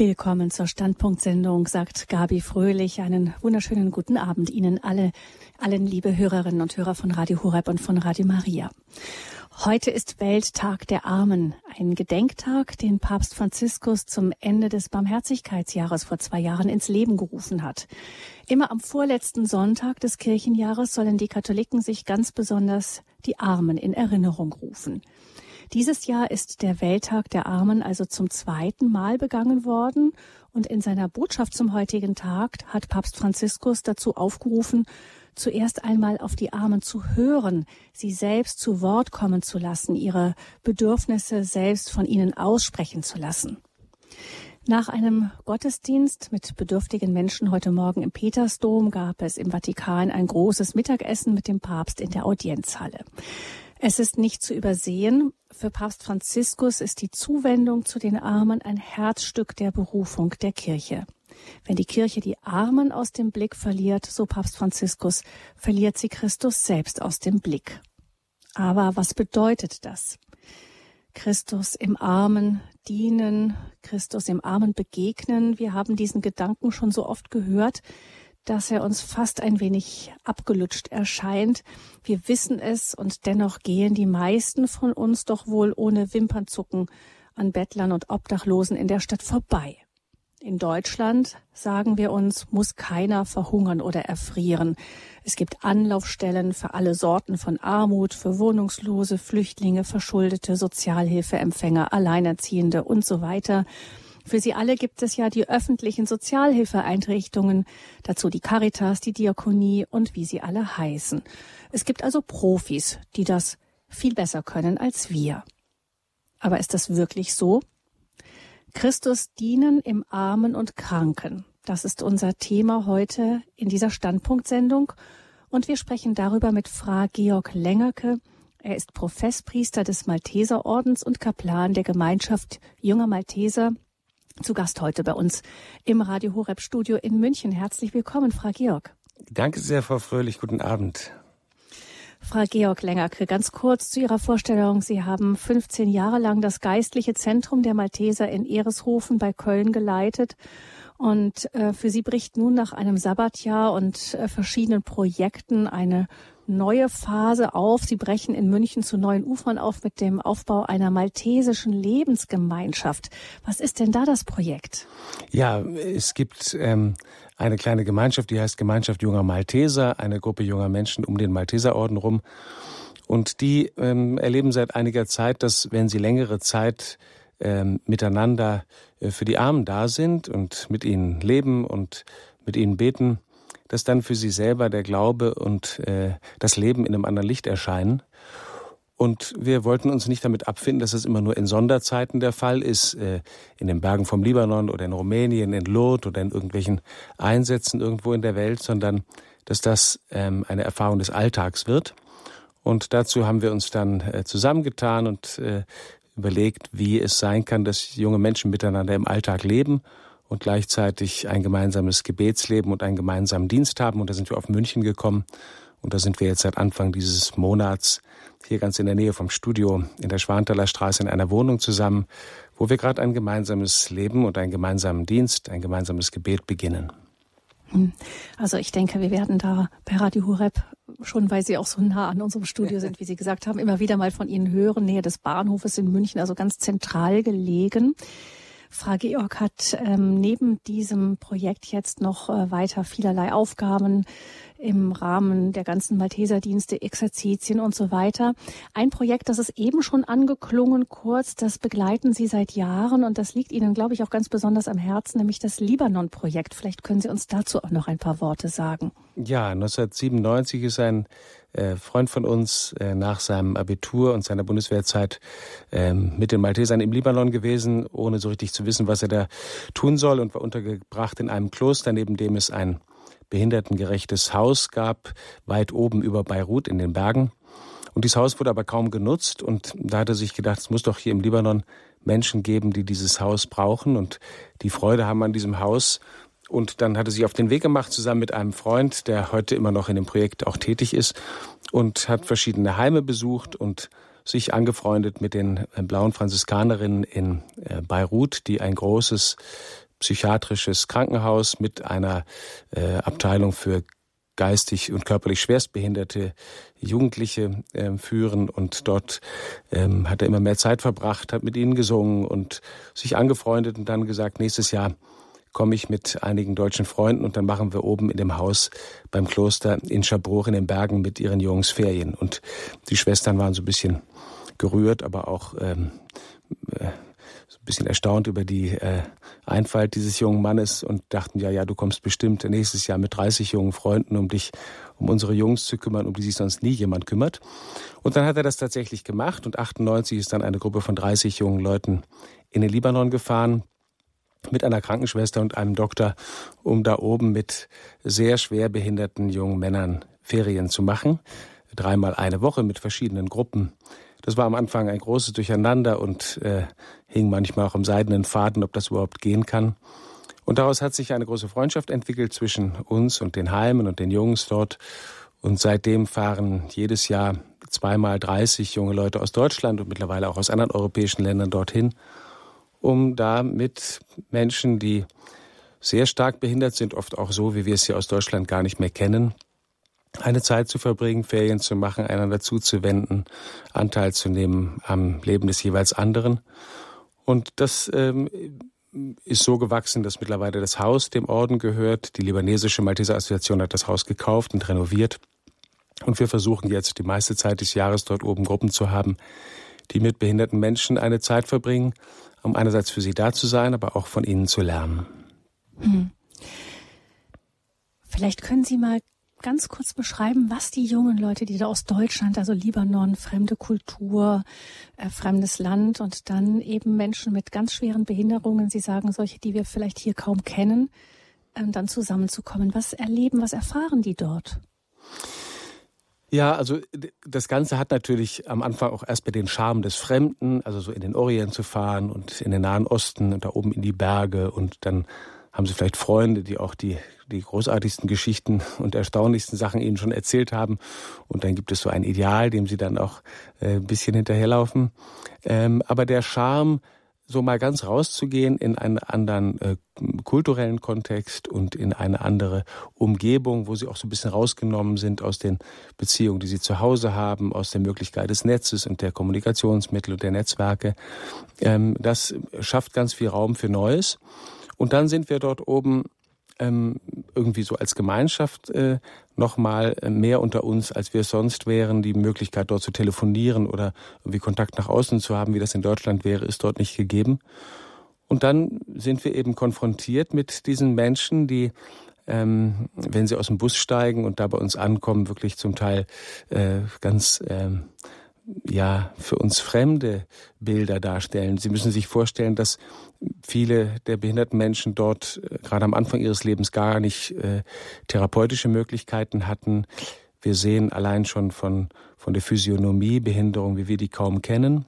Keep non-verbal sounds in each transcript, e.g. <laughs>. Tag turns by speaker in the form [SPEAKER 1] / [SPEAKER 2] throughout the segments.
[SPEAKER 1] Willkommen zur Standpunktsendung, sagt Gabi Fröhlich. Einen wunderschönen guten Abend Ihnen alle, allen liebe Hörerinnen und Hörer von Radio Horeb und von Radio Maria. Heute ist Welttag der Armen, ein Gedenktag, den Papst Franziskus zum Ende des Barmherzigkeitsjahres vor zwei Jahren ins Leben gerufen hat. Immer am vorletzten Sonntag des Kirchenjahres sollen die Katholiken sich ganz besonders die Armen in Erinnerung rufen. Dieses Jahr ist der Welttag der Armen also zum zweiten Mal begangen worden und in seiner Botschaft zum heutigen Tag hat Papst Franziskus dazu aufgerufen, zuerst einmal auf die Armen zu hören, sie selbst zu Wort kommen zu lassen, ihre Bedürfnisse selbst von ihnen aussprechen zu lassen. Nach einem Gottesdienst mit bedürftigen Menschen heute Morgen im Petersdom gab es im Vatikan ein großes Mittagessen mit dem Papst in der Audienzhalle. Es ist nicht zu übersehen, für Papst Franziskus ist die Zuwendung zu den Armen ein Herzstück der Berufung der Kirche. Wenn die Kirche die Armen aus dem Blick verliert, so Papst Franziskus, verliert sie Christus selbst aus dem Blick. Aber was bedeutet das? Christus im Armen dienen, Christus im Armen begegnen. Wir haben diesen Gedanken schon so oft gehört dass er uns fast ein wenig abgelutscht erscheint. Wir wissen es und dennoch gehen die meisten von uns doch wohl ohne Wimpernzucken an Bettlern und Obdachlosen in der Stadt vorbei. In Deutschland, sagen wir uns, muss keiner verhungern oder erfrieren. Es gibt Anlaufstellen für alle Sorten von Armut, für Wohnungslose, Flüchtlinge, Verschuldete, Sozialhilfeempfänger, Alleinerziehende und so weiter. Für sie alle gibt es ja die öffentlichen Sozialhilfeeinrichtungen, dazu die Caritas, die Diakonie und wie sie alle heißen. Es gibt also Profis, die das viel besser können als wir. Aber ist das wirklich so? Christus dienen im Armen und Kranken. Das ist unser Thema heute in dieser Standpunktsendung. Und wir sprechen darüber mit Fra Georg Längerke. Er ist Professpriester des Malteserordens und Kaplan der Gemeinschaft junger Malteser zu Gast heute bei uns im Radio Horeb Studio in München. Herzlich willkommen, Frau Georg.
[SPEAKER 2] Danke sehr, Frau Fröhlich. Guten Abend.
[SPEAKER 1] Frau Georg Längerke, ganz kurz zu Ihrer Vorstellung. Sie haben 15 Jahre lang das geistliche Zentrum der Malteser in Ereshofen bei Köln geleitet. Und äh, für Sie bricht nun nach einem Sabbatjahr und äh, verschiedenen Projekten eine neue Phase auf. Sie brechen in München zu neuen Ufern auf mit dem Aufbau einer maltesischen Lebensgemeinschaft. Was ist denn da das Projekt?
[SPEAKER 2] Ja, es gibt ähm, eine kleine Gemeinschaft, die heißt Gemeinschaft junger Malteser, eine Gruppe junger Menschen um den Malteserorden rum. Und die ähm, erleben seit einiger Zeit, dass wenn sie längere Zeit ähm, miteinander äh, für die Armen da sind und mit ihnen leben und mit ihnen beten, dass dann für sie selber der Glaube und äh, das Leben in einem anderen Licht erscheinen. Und wir wollten uns nicht damit abfinden, dass es immer nur in Sonderzeiten der Fall ist, äh, in den Bergen vom Libanon oder in Rumänien, in Lourdes oder in irgendwelchen Einsätzen irgendwo in der Welt, sondern dass das ähm, eine Erfahrung des Alltags wird. Und dazu haben wir uns dann äh, zusammengetan und äh, überlegt, wie es sein kann, dass junge Menschen miteinander im Alltag leben und gleichzeitig ein gemeinsames Gebetsleben und einen gemeinsamen Dienst haben. Und da sind wir auf München gekommen. Und da sind wir jetzt seit Anfang dieses Monats hier ganz in der Nähe vom Studio in der Schwanthaler Straße in einer Wohnung zusammen, wo wir gerade ein gemeinsames Leben und einen gemeinsamen Dienst, ein gemeinsames Gebet beginnen.
[SPEAKER 1] Hm. Also ich denke, wir werden da bei Radio Hureb schon, weil Sie auch so nah an unserem Studio sind, wie Sie gesagt haben, immer wieder mal von Ihnen hören, Nähe des Bahnhofes in München, also ganz zentral gelegen. Frau Georg hat ähm, neben diesem Projekt jetzt noch äh, weiter vielerlei Aufgaben im Rahmen der ganzen Malteserdienste, Exerzitien und so weiter. Ein Projekt, das ist eben schon angeklungen kurz, das begleiten Sie seit Jahren und das liegt Ihnen, glaube ich, auch ganz besonders am Herzen, nämlich das Libanon-Projekt. Vielleicht können Sie uns dazu auch noch ein paar Worte sagen.
[SPEAKER 2] Ja, 1997 ist ein Freund von uns äh, nach seinem Abitur und seiner Bundeswehrzeit ähm, mit den Maltesern im Libanon gewesen, ohne so richtig zu wissen, was er da tun soll und war untergebracht in einem Kloster, neben dem es ein behindertengerechtes Haus gab, weit oben über Beirut in den Bergen. Und dieses Haus wurde aber kaum genutzt und da hat er sich gedacht, es muss doch hier im Libanon Menschen geben, die dieses Haus brauchen und die Freude haben an diesem Haus und dann hat er sich auf den Weg gemacht, zusammen mit einem Freund, der heute immer noch in dem Projekt auch tätig ist, und hat verschiedene Heime besucht und sich angefreundet mit den äh, blauen Franziskanerinnen in äh, Beirut, die ein großes psychiatrisches Krankenhaus mit einer äh, Abteilung für geistig und körperlich schwerstbehinderte Jugendliche äh, führen. Und dort ähm, hat er immer mehr Zeit verbracht, hat mit ihnen gesungen und sich angefreundet und dann gesagt, nächstes Jahr komme ich mit einigen deutschen Freunden und dann machen wir oben in dem Haus beim Kloster in Schabruch in den Bergen mit ihren Jungs Ferien. Und die Schwestern waren so ein bisschen gerührt, aber auch ähm, äh, so ein bisschen erstaunt über die äh, Einfalt dieses jungen Mannes und dachten, ja, ja, du kommst bestimmt nächstes Jahr mit 30 jungen Freunden, um dich um unsere Jungs zu kümmern, um die sich sonst nie jemand kümmert. Und dann hat er das tatsächlich gemacht und 98 ist dann eine Gruppe von 30 jungen Leuten in den Libanon gefahren mit einer Krankenschwester und einem Doktor, um da oben mit sehr schwer behinderten jungen Männern Ferien zu machen. Dreimal eine Woche mit verschiedenen Gruppen. Das war am Anfang ein großes Durcheinander und äh, hing manchmal auch am seidenen Faden, ob das überhaupt gehen kann. Und daraus hat sich eine große Freundschaft entwickelt zwischen uns und den Heimen und den Jungs dort. Und seitdem fahren jedes Jahr zweimal 30 junge Leute aus Deutschland und mittlerweile auch aus anderen europäischen Ländern dorthin um da mit Menschen, die sehr stark behindert sind, oft auch so, wie wir es hier aus Deutschland gar nicht mehr kennen, eine Zeit zu verbringen, Ferien zu machen, einander zuzuwenden, Anteil zu nehmen am Leben des jeweils anderen. Und das ähm, ist so gewachsen, dass mittlerweile das Haus dem Orden gehört. Die libanesische Malteser Assoziation hat das Haus gekauft und renoviert. Und wir versuchen jetzt die meiste Zeit des Jahres dort oben Gruppen zu haben, die mit behinderten Menschen eine Zeit verbringen, um einerseits für sie da zu sein, aber auch von ihnen zu lernen. Hm.
[SPEAKER 1] Vielleicht können Sie mal ganz kurz beschreiben, was die jungen Leute, die da aus Deutschland, also Libanon, fremde Kultur, äh, fremdes Land und dann eben Menschen mit ganz schweren Behinderungen, Sie sagen solche, die wir vielleicht hier kaum kennen, äh, dann zusammenzukommen. Was erleben, was erfahren die dort?
[SPEAKER 2] Ja, also das Ganze hat natürlich am Anfang auch erst bei den Charme des Fremden, also so in den Orient zu fahren und in den Nahen Osten und da oben in die Berge und dann haben sie vielleicht Freunde, die auch die, die großartigsten Geschichten <laughs> und erstaunlichsten Sachen ihnen schon erzählt haben. Und dann gibt es so ein Ideal, dem sie dann auch äh, ein bisschen hinterherlaufen. Ähm, aber der Charme so mal ganz rauszugehen in einen anderen äh, kulturellen Kontext und in eine andere Umgebung, wo sie auch so ein bisschen rausgenommen sind aus den Beziehungen, die sie zu Hause haben, aus der Möglichkeit des Netzes und der Kommunikationsmittel und der Netzwerke. Ähm, das schafft ganz viel Raum für Neues. Und dann sind wir dort oben irgendwie so als Gemeinschaft äh, nochmal äh, mehr unter uns, als wir sonst wären. Die Möglichkeit, dort zu telefonieren oder irgendwie Kontakt nach außen zu haben, wie das in Deutschland wäre, ist dort nicht gegeben. Und dann sind wir eben konfrontiert mit diesen Menschen, die ähm, wenn sie aus dem Bus steigen und da bei uns ankommen, wirklich zum Teil äh, ganz ähm, ja für uns fremde Bilder darstellen. Sie müssen sich vorstellen, dass viele der behinderten Menschen dort äh, gerade am Anfang ihres Lebens gar nicht äh, therapeutische Möglichkeiten hatten. Wir sehen allein schon von, von der Physiognomie Behinderung, wie wir die kaum kennen.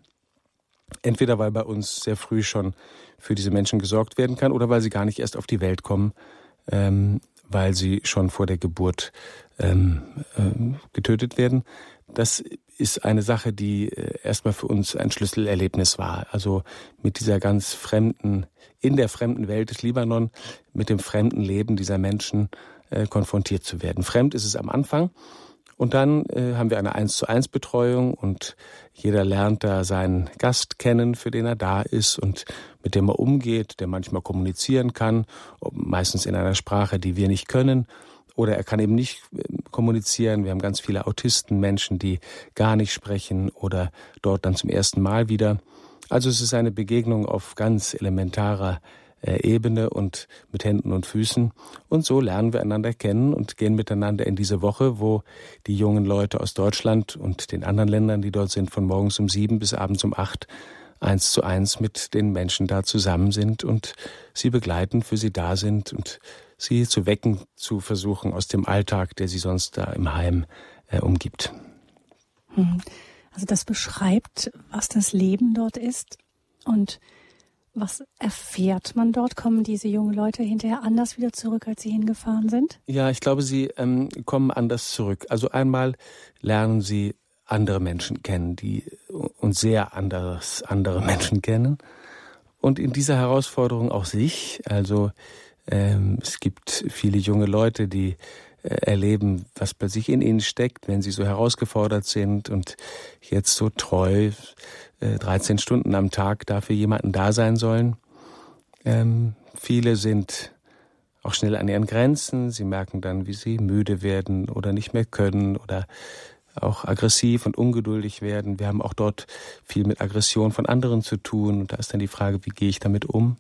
[SPEAKER 2] Entweder weil bei uns sehr früh schon für diese Menschen gesorgt werden kann oder weil sie gar nicht erst auf die Welt kommen, ähm, weil sie schon vor der Geburt ähm, äh, getötet werden. Das ist eine Sache, die äh, erstmal für uns ein Schlüsselerlebnis war. Also mit dieser ganz fremden, in der fremden Welt des Libanon, mit dem fremden Leben dieser Menschen äh, konfrontiert zu werden. Fremd ist es am Anfang. Und dann äh, haben wir eine eins zu eins Betreuung und jeder lernt da seinen Gast kennen, für den er da ist und mit dem er umgeht, der manchmal kommunizieren kann, meistens in einer Sprache, die wir nicht können oder er kann eben nicht äh, kommunizieren. Wir haben ganz viele Autisten, Menschen, die gar nicht sprechen oder dort dann zum ersten Mal wieder. Also es ist eine Begegnung auf ganz elementarer äh, Ebene und mit Händen und Füßen. Und so lernen wir einander kennen und gehen miteinander in diese Woche, wo die jungen Leute aus Deutschland und den anderen Ländern, die dort sind, von morgens um sieben bis abends um acht eins zu eins mit den Menschen da zusammen sind und sie begleiten, für sie da sind und sie zu wecken, zu versuchen aus dem Alltag, der sie sonst da im Heim äh, umgibt.
[SPEAKER 1] Hm. Also das beschreibt, was das Leben dort ist und was erfährt man dort? Kommen diese jungen Leute hinterher anders wieder zurück, als sie hingefahren sind?
[SPEAKER 2] Ja, ich glaube, sie ähm, kommen anders zurück. Also einmal lernen sie andere Menschen kennen, die und sehr anderes, andere <laughs> Menschen kennen. und in dieser Herausforderung auch sich. Also ähm, es gibt viele junge Leute, die äh, erleben, was bei sich in ihnen steckt, wenn sie so herausgefordert sind und jetzt so treu äh, 13 Stunden am Tag dafür jemanden da sein sollen. Ähm, viele sind auch schnell an ihren Grenzen. Sie merken dann, wie sie müde werden oder nicht mehr können oder auch aggressiv und ungeduldig werden. Wir haben auch dort viel mit Aggression von anderen zu tun. Und da ist dann die Frage, wie gehe ich damit um?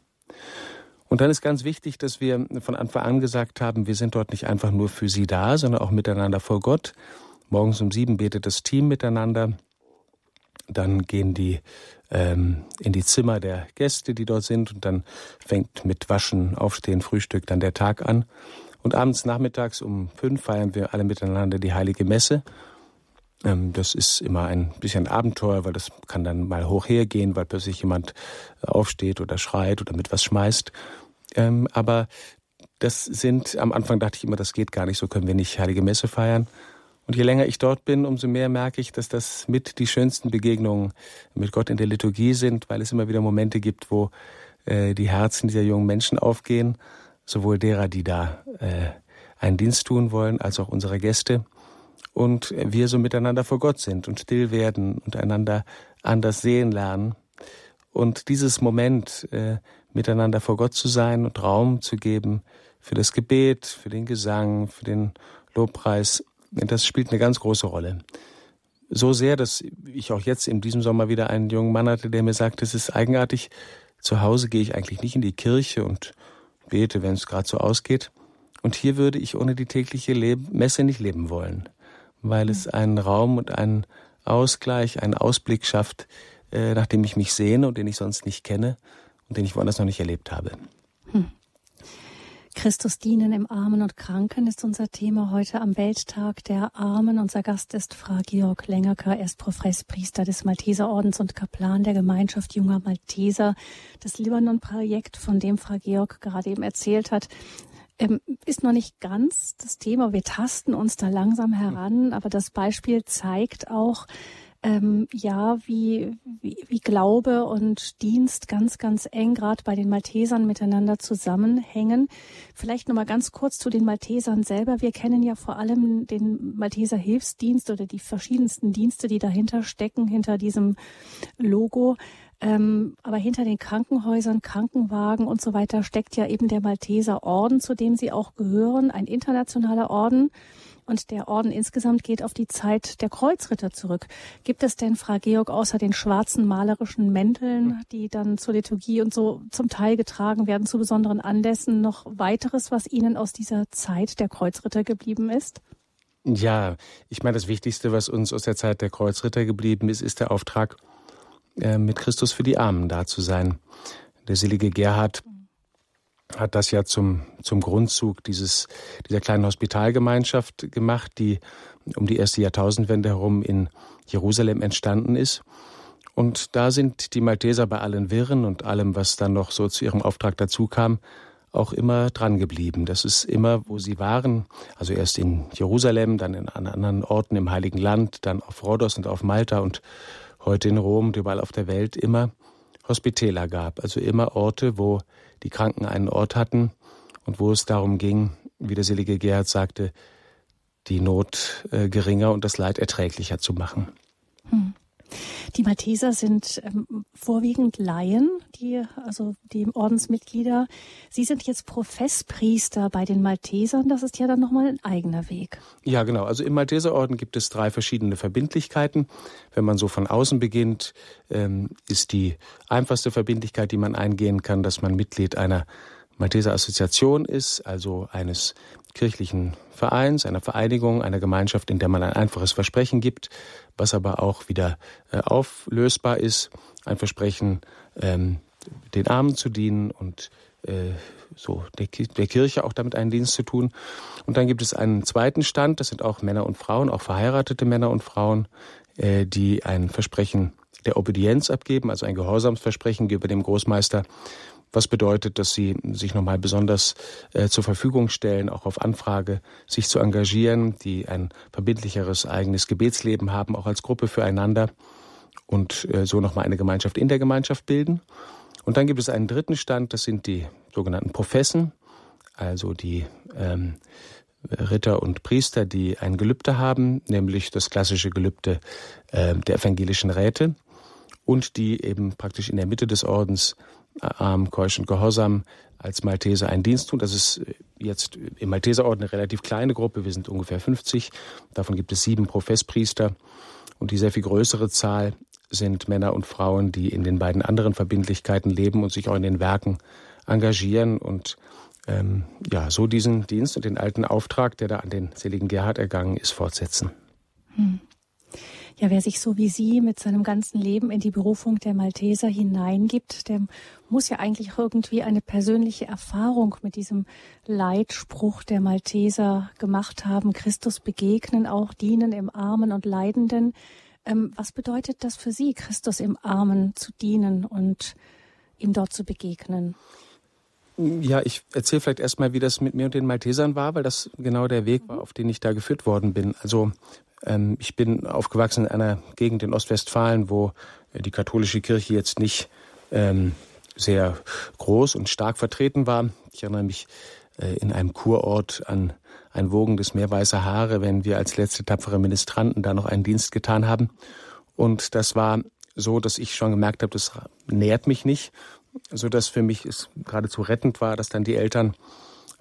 [SPEAKER 2] Und dann ist ganz wichtig, dass wir von Anfang an gesagt haben, wir sind dort nicht einfach nur für Sie da, sondern auch miteinander vor Gott. Morgens um sieben betet das Team miteinander. Dann gehen die ähm, in die Zimmer der Gäste, die dort sind, und dann fängt mit Waschen, Aufstehen, Frühstück dann der Tag an. Und abends nachmittags um fünf feiern wir alle miteinander die heilige Messe. Ähm, das ist immer ein bisschen Abenteuer, weil das kann dann mal hoch hergehen, weil plötzlich jemand aufsteht oder schreit oder mit was schmeißt. Ähm, aber das sind, am Anfang dachte ich immer, das geht gar nicht, so können wir nicht Heilige Messe feiern. Und je länger ich dort bin, umso mehr merke ich, dass das mit die schönsten Begegnungen mit Gott in der Liturgie sind, weil es immer wieder Momente gibt, wo äh, die Herzen dieser jungen Menschen aufgehen, sowohl derer, die da äh, einen Dienst tun wollen, als auch unserer Gäste und wir so miteinander vor Gott sind und still werden und einander anders sehen lernen. Und dieses Moment, äh, miteinander vor Gott zu sein und Raum zu geben für das Gebet, für den Gesang, für den Lobpreis, das spielt eine ganz große Rolle. So sehr, dass ich auch jetzt in diesem Sommer wieder einen jungen Mann hatte, der mir sagt, es ist eigenartig, zu Hause gehe ich eigentlich nicht in die Kirche und bete, wenn es gerade so ausgeht. Und hier würde ich ohne die tägliche Messe nicht leben wollen weil es einen Raum und einen Ausgleich, einen Ausblick schafft, äh, nach dem ich mich sehne und den ich sonst nicht kenne den ich woanders noch nicht erlebt habe. Hm.
[SPEAKER 1] Christus dienen im Armen und Kranken ist unser Thema heute am Welttag der Armen. Unser Gast ist Frau Georg Lengerker. Er ist Professpriester des Malteserordens und Kaplan der Gemeinschaft junger Malteser. Das Libanon-Projekt, von dem Frau Georg gerade eben erzählt hat, ähm, ist noch nicht ganz das Thema. Wir tasten uns da langsam heran, aber das Beispiel zeigt auch, ähm, ja, wie, wie, wie Glaube und Dienst ganz, ganz eng gerade bei den Maltesern miteinander zusammenhängen. Vielleicht nochmal ganz kurz zu den Maltesern selber. Wir kennen ja vor allem den Malteser Hilfsdienst oder die verschiedensten Dienste, die dahinter stecken, hinter diesem Logo. Ähm, aber hinter den Krankenhäusern, Krankenwagen und so weiter steckt ja eben der Malteser Orden, zu dem sie auch gehören, ein internationaler Orden. Und der Orden insgesamt geht auf die Zeit der Kreuzritter zurück. Gibt es denn, Frau Georg, außer den schwarzen malerischen Mänteln, die dann zur Liturgie und so zum Teil getragen werden, zu besonderen Anlässen, noch weiteres, was Ihnen aus dieser Zeit der Kreuzritter geblieben ist?
[SPEAKER 2] Ja, ich meine, das Wichtigste, was uns aus der Zeit der Kreuzritter geblieben ist, ist der Auftrag, äh, mit Christus für die Armen da zu sein. Der selige Gerhard hat das ja zum, zum Grundzug dieses, dieser kleinen Hospitalgemeinschaft gemacht, die um die erste Jahrtausendwende herum in Jerusalem entstanden ist. Und da sind die Malteser bei allen Wirren und allem, was dann noch so zu ihrem Auftrag dazu kam, auch immer dran geblieben. Das ist immer, wo sie waren, also erst in Jerusalem, dann in, an anderen Orten im Heiligen Land, dann auf Rhodos und auf Malta und heute in Rom und überall auf der Welt immer Hospitäler gab, also immer Orte, wo die Kranken einen Ort hatten und wo es darum ging, wie der selige Gerhard sagte, die Not äh, geringer und das Leid erträglicher zu machen. Hm.
[SPEAKER 1] Die Malteser sind ähm, vorwiegend Laien, die, also die Ordensmitglieder. Sie sind jetzt Professpriester bei den Maltesern. Das ist ja dann nochmal ein eigener Weg.
[SPEAKER 2] Ja, genau. Also im Malteserorden gibt es drei verschiedene Verbindlichkeiten. Wenn man so von außen beginnt, ähm, ist die einfachste Verbindlichkeit, die man eingehen kann, dass man Mitglied einer Malteser Assoziation ist, also eines kirchlichen Vereins, einer Vereinigung, einer Gemeinschaft, in der man ein einfaches Versprechen gibt, was aber auch wieder äh, auflösbar ist. Ein Versprechen, ähm, den Armen zu dienen und äh, so der, der, Kirche auch damit einen Dienst zu tun. Und dann gibt es einen zweiten Stand, das sind auch Männer und Frauen, auch verheiratete Männer und Frauen, äh, die ein Versprechen der Obedienz abgeben, also ein Gehorsamsversprechen gegenüber dem Großmeister was bedeutet, dass sie sich nochmal besonders äh, zur Verfügung stellen, auch auf Anfrage sich zu engagieren, die ein verbindlicheres eigenes Gebetsleben haben, auch als Gruppe füreinander und äh, so nochmal eine Gemeinschaft in der Gemeinschaft bilden. Und dann gibt es einen dritten Stand, das sind die sogenannten Professen, also die ähm, Ritter und Priester, die ein Gelübde haben, nämlich das klassische Gelübde äh, der evangelischen Räte und die eben praktisch in der Mitte des Ordens arm, keusch und gehorsam als Malteser einen Dienst tun. Das ist jetzt im Malteserorden eine relativ kleine Gruppe. Wir sind ungefähr 50. Davon gibt es sieben Professpriester. Und die sehr viel größere Zahl sind Männer und Frauen, die in den beiden anderen Verbindlichkeiten leben und sich auch in den Werken engagieren und ähm, ja, so diesen Dienst und den alten Auftrag, der da an den seligen Gerhard ergangen ist, fortsetzen. Hm.
[SPEAKER 1] Ja, wer sich so wie Sie mit seinem ganzen Leben in die Berufung der Malteser hineingibt, der muss ja eigentlich irgendwie eine persönliche Erfahrung mit diesem Leitspruch der Malteser gemacht haben. Christus begegnen, auch dienen im Armen und Leidenden. Ähm, was bedeutet das für Sie, Christus im Armen zu dienen und ihm dort zu begegnen?
[SPEAKER 2] Ja, ich erzähle vielleicht erstmal, wie das mit mir und den Maltesern war, weil das genau der Weg war, auf den ich da geführt worden bin. Also ich bin aufgewachsen in einer Gegend in Ostwestfalen, wo die katholische Kirche jetzt nicht ähm, sehr groß und stark vertreten war. Ich erinnere mich äh, in einem Kurort an ein wogendes Meer weißer Haare, wenn wir als letzte tapfere Ministranten da noch einen Dienst getan haben. Und das war so, dass ich schon gemerkt habe, das nährt mich nicht so dass für mich es geradezu rettend war, dass dann die Eltern,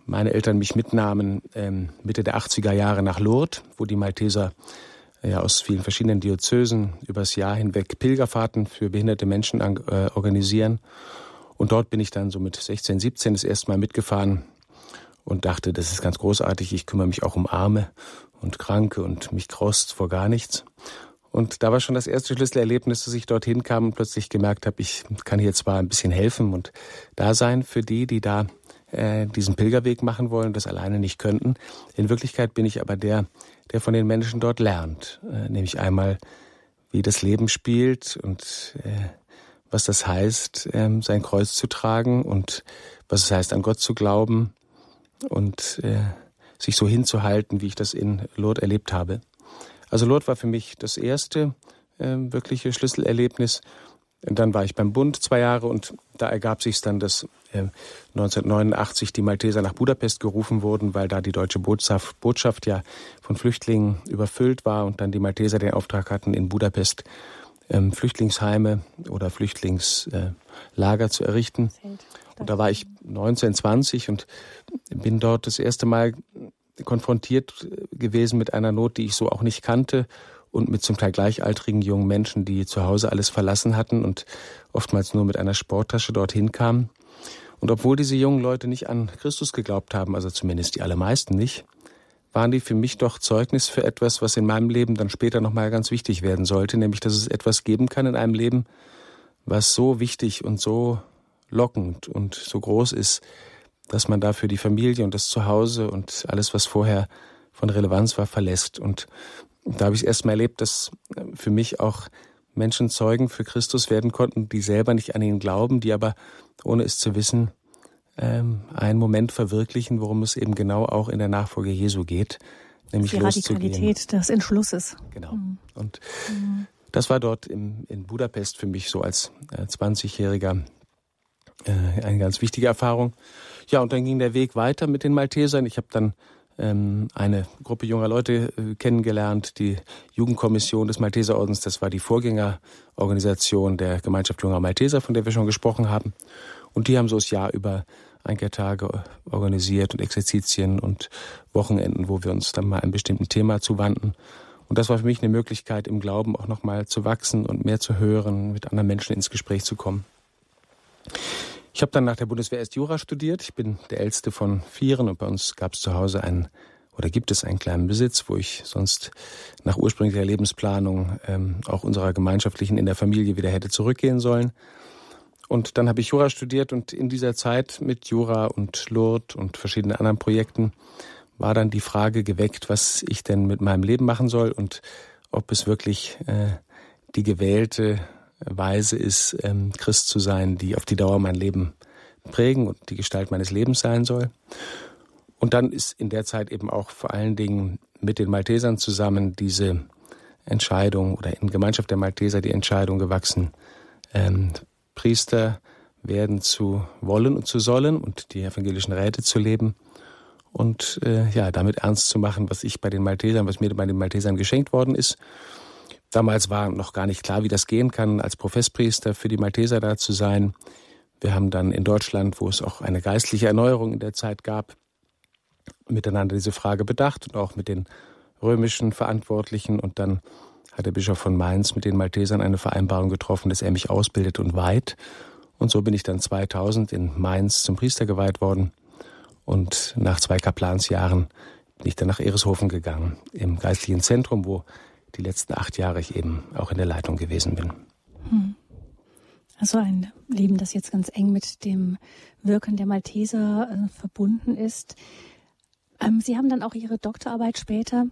[SPEAKER 2] meine Eltern mich mitnahmen ähm, Mitte der 80er Jahre nach Lourdes, wo die Malteser ja aus vielen verschiedenen Diözesen übers Jahr hinweg Pilgerfahrten für behinderte Menschen an, äh, organisieren. Und dort bin ich dann so mit 16, 17 das erste Mal mitgefahren und dachte, das ist ganz großartig, ich kümmere mich auch um Arme und Kranke und mich kraust vor gar nichts. Und da war schon das erste Schlüsselerlebnis, dass ich dorthin kam und plötzlich gemerkt habe, ich kann hier zwar ein bisschen helfen und da sein für die, die da äh, diesen Pilgerweg machen wollen das alleine nicht könnten. In Wirklichkeit bin ich aber der, der von den Menschen dort lernt. Äh, nämlich einmal, wie das Leben spielt und äh, was das heißt, äh, sein Kreuz zu tragen und was es heißt, an Gott zu glauben und äh, sich so hinzuhalten, wie ich das in Lourdes erlebt habe. Also Lourdes war für mich das erste äh, wirkliche Schlüsselerlebnis. Und dann war ich beim Bund zwei Jahre und da ergab sich dann, dass 1989 die Malteser nach Budapest gerufen wurden, weil da die deutsche Botschaft, Botschaft ja von Flüchtlingen überfüllt war und dann die Malteser den Auftrag hatten, in Budapest ähm, Flüchtlingsheime oder Flüchtlingslager äh, zu errichten. Und da war ich 19, 20 und bin dort das erste Mal konfrontiert gewesen mit einer Not, die ich so auch nicht kannte und mit zum Teil gleichaltrigen jungen Menschen, die zu Hause alles verlassen hatten und oftmals nur mit einer Sporttasche dorthin kamen. Und obwohl diese jungen Leute nicht an Christus geglaubt haben, also zumindest die allermeisten nicht, waren die für mich doch Zeugnis für etwas, was in meinem Leben dann später nochmal ganz wichtig werden sollte, nämlich dass es etwas geben kann in einem Leben, was so wichtig und so lockend und so groß ist, dass man dafür die Familie und das Zuhause und alles, was vorher von Relevanz war, verlässt. Und da habe ich erst mal erlebt, dass für mich auch Menschen Zeugen für Christus werden konnten, die selber nicht an ihn glauben, die aber, ohne es zu wissen, ähm, einen Moment verwirklichen, worum es eben genau auch in der Nachfolge Jesu geht, nämlich
[SPEAKER 1] die Radikalität des Entschlusses.
[SPEAKER 2] Genau. Mhm. Und mhm. das war dort im, in Budapest für mich so als äh, 20-Jähriger äh, eine ganz wichtige Erfahrung. Ja, und dann ging der Weg weiter mit den Maltesern. Ich habe dann eine Gruppe junger Leute äh, kennengelernt, die Jugendkommission des Malteserordens. Das war die Vorgängerorganisation der Gemeinschaft junger Malteser, von der wir schon gesprochen haben. Und die haben so das Jahr über Einkehrtage organisiert und Exerzitien und Wochenenden, wo wir uns dann mal einem bestimmten Thema zuwandten. Und das war für mich eine Möglichkeit, im Glauben auch nochmal zu wachsen und mehr zu hören, mit anderen Menschen ins Gespräch zu kommen. Ich habe dann nach der Bundeswehr erst Jura studiert. Ich bin der älteste von vieren und bei uns gab es zu Hause einen oder gibt es einen kleinen Besitz, wo ich sonst nach ursprünglicher Lebensplanung ähm, auch unserer gemeinschaftlichen in der Familie wieder hätte zurückgehen sollen. Und dann habe ich Jura studiert und in dieser Zeit mit Jura und Lourdes und verschiedenen anderen Projekten war dann die Frage geweckt, was ich denn mit meinem Leben machen soll und ob es wirklich äh, die gewählte Weise ist, ähm, Christ zu sein, die auf die Dauer mein Leben prägen und die Gestalt meines Lebens sein soll. Und dann ist in der Zeit eben auch vor allen Dingen mit den Maltesern zusammen diese Entscheidung oder in Gemeinschaft der Malteser die Entscheidung gewachsen, ähm, Priester werden zu wollen und zu sollen und die evangelischen Räte zu leben und äh, ja, damit ernst zu machen, was ich bei den Maltesern, was mir bei den Maltesern geschenkt worden ist. Damals war noch gar nicht klar, wie das gehen kann, als Professpriester für die Malteser da zu sein. Wir haben dann in Deutschland, wo es auch eine geistliche Erneuerung in der Zeit gab, miteinander diese Frage bedacht und auch mit den römischen Verantwortlichen. Und dann hat der Bischof von Mainz mit den Maltesern eine Vereinbarung getroffen, dass er mich ausbildet und weiht. Und so bin ich dann 2000 in Mainz zum Priester geweiht worden. Und nach zwei Kaplansjahren bin ich dann nach Ereshofen gegangen, im geistlichen Zentrum, wo die letzten acht Jahre ich eben auch in der Leitung gewesen bin. Hm.
[SPEAKER 1] Also ein Leben, das jetzt ganz eng mit dem Wirken der Malteser äh, verbunden ist. Ähm, Sie haben dann auch Ihre Doktorarbeit später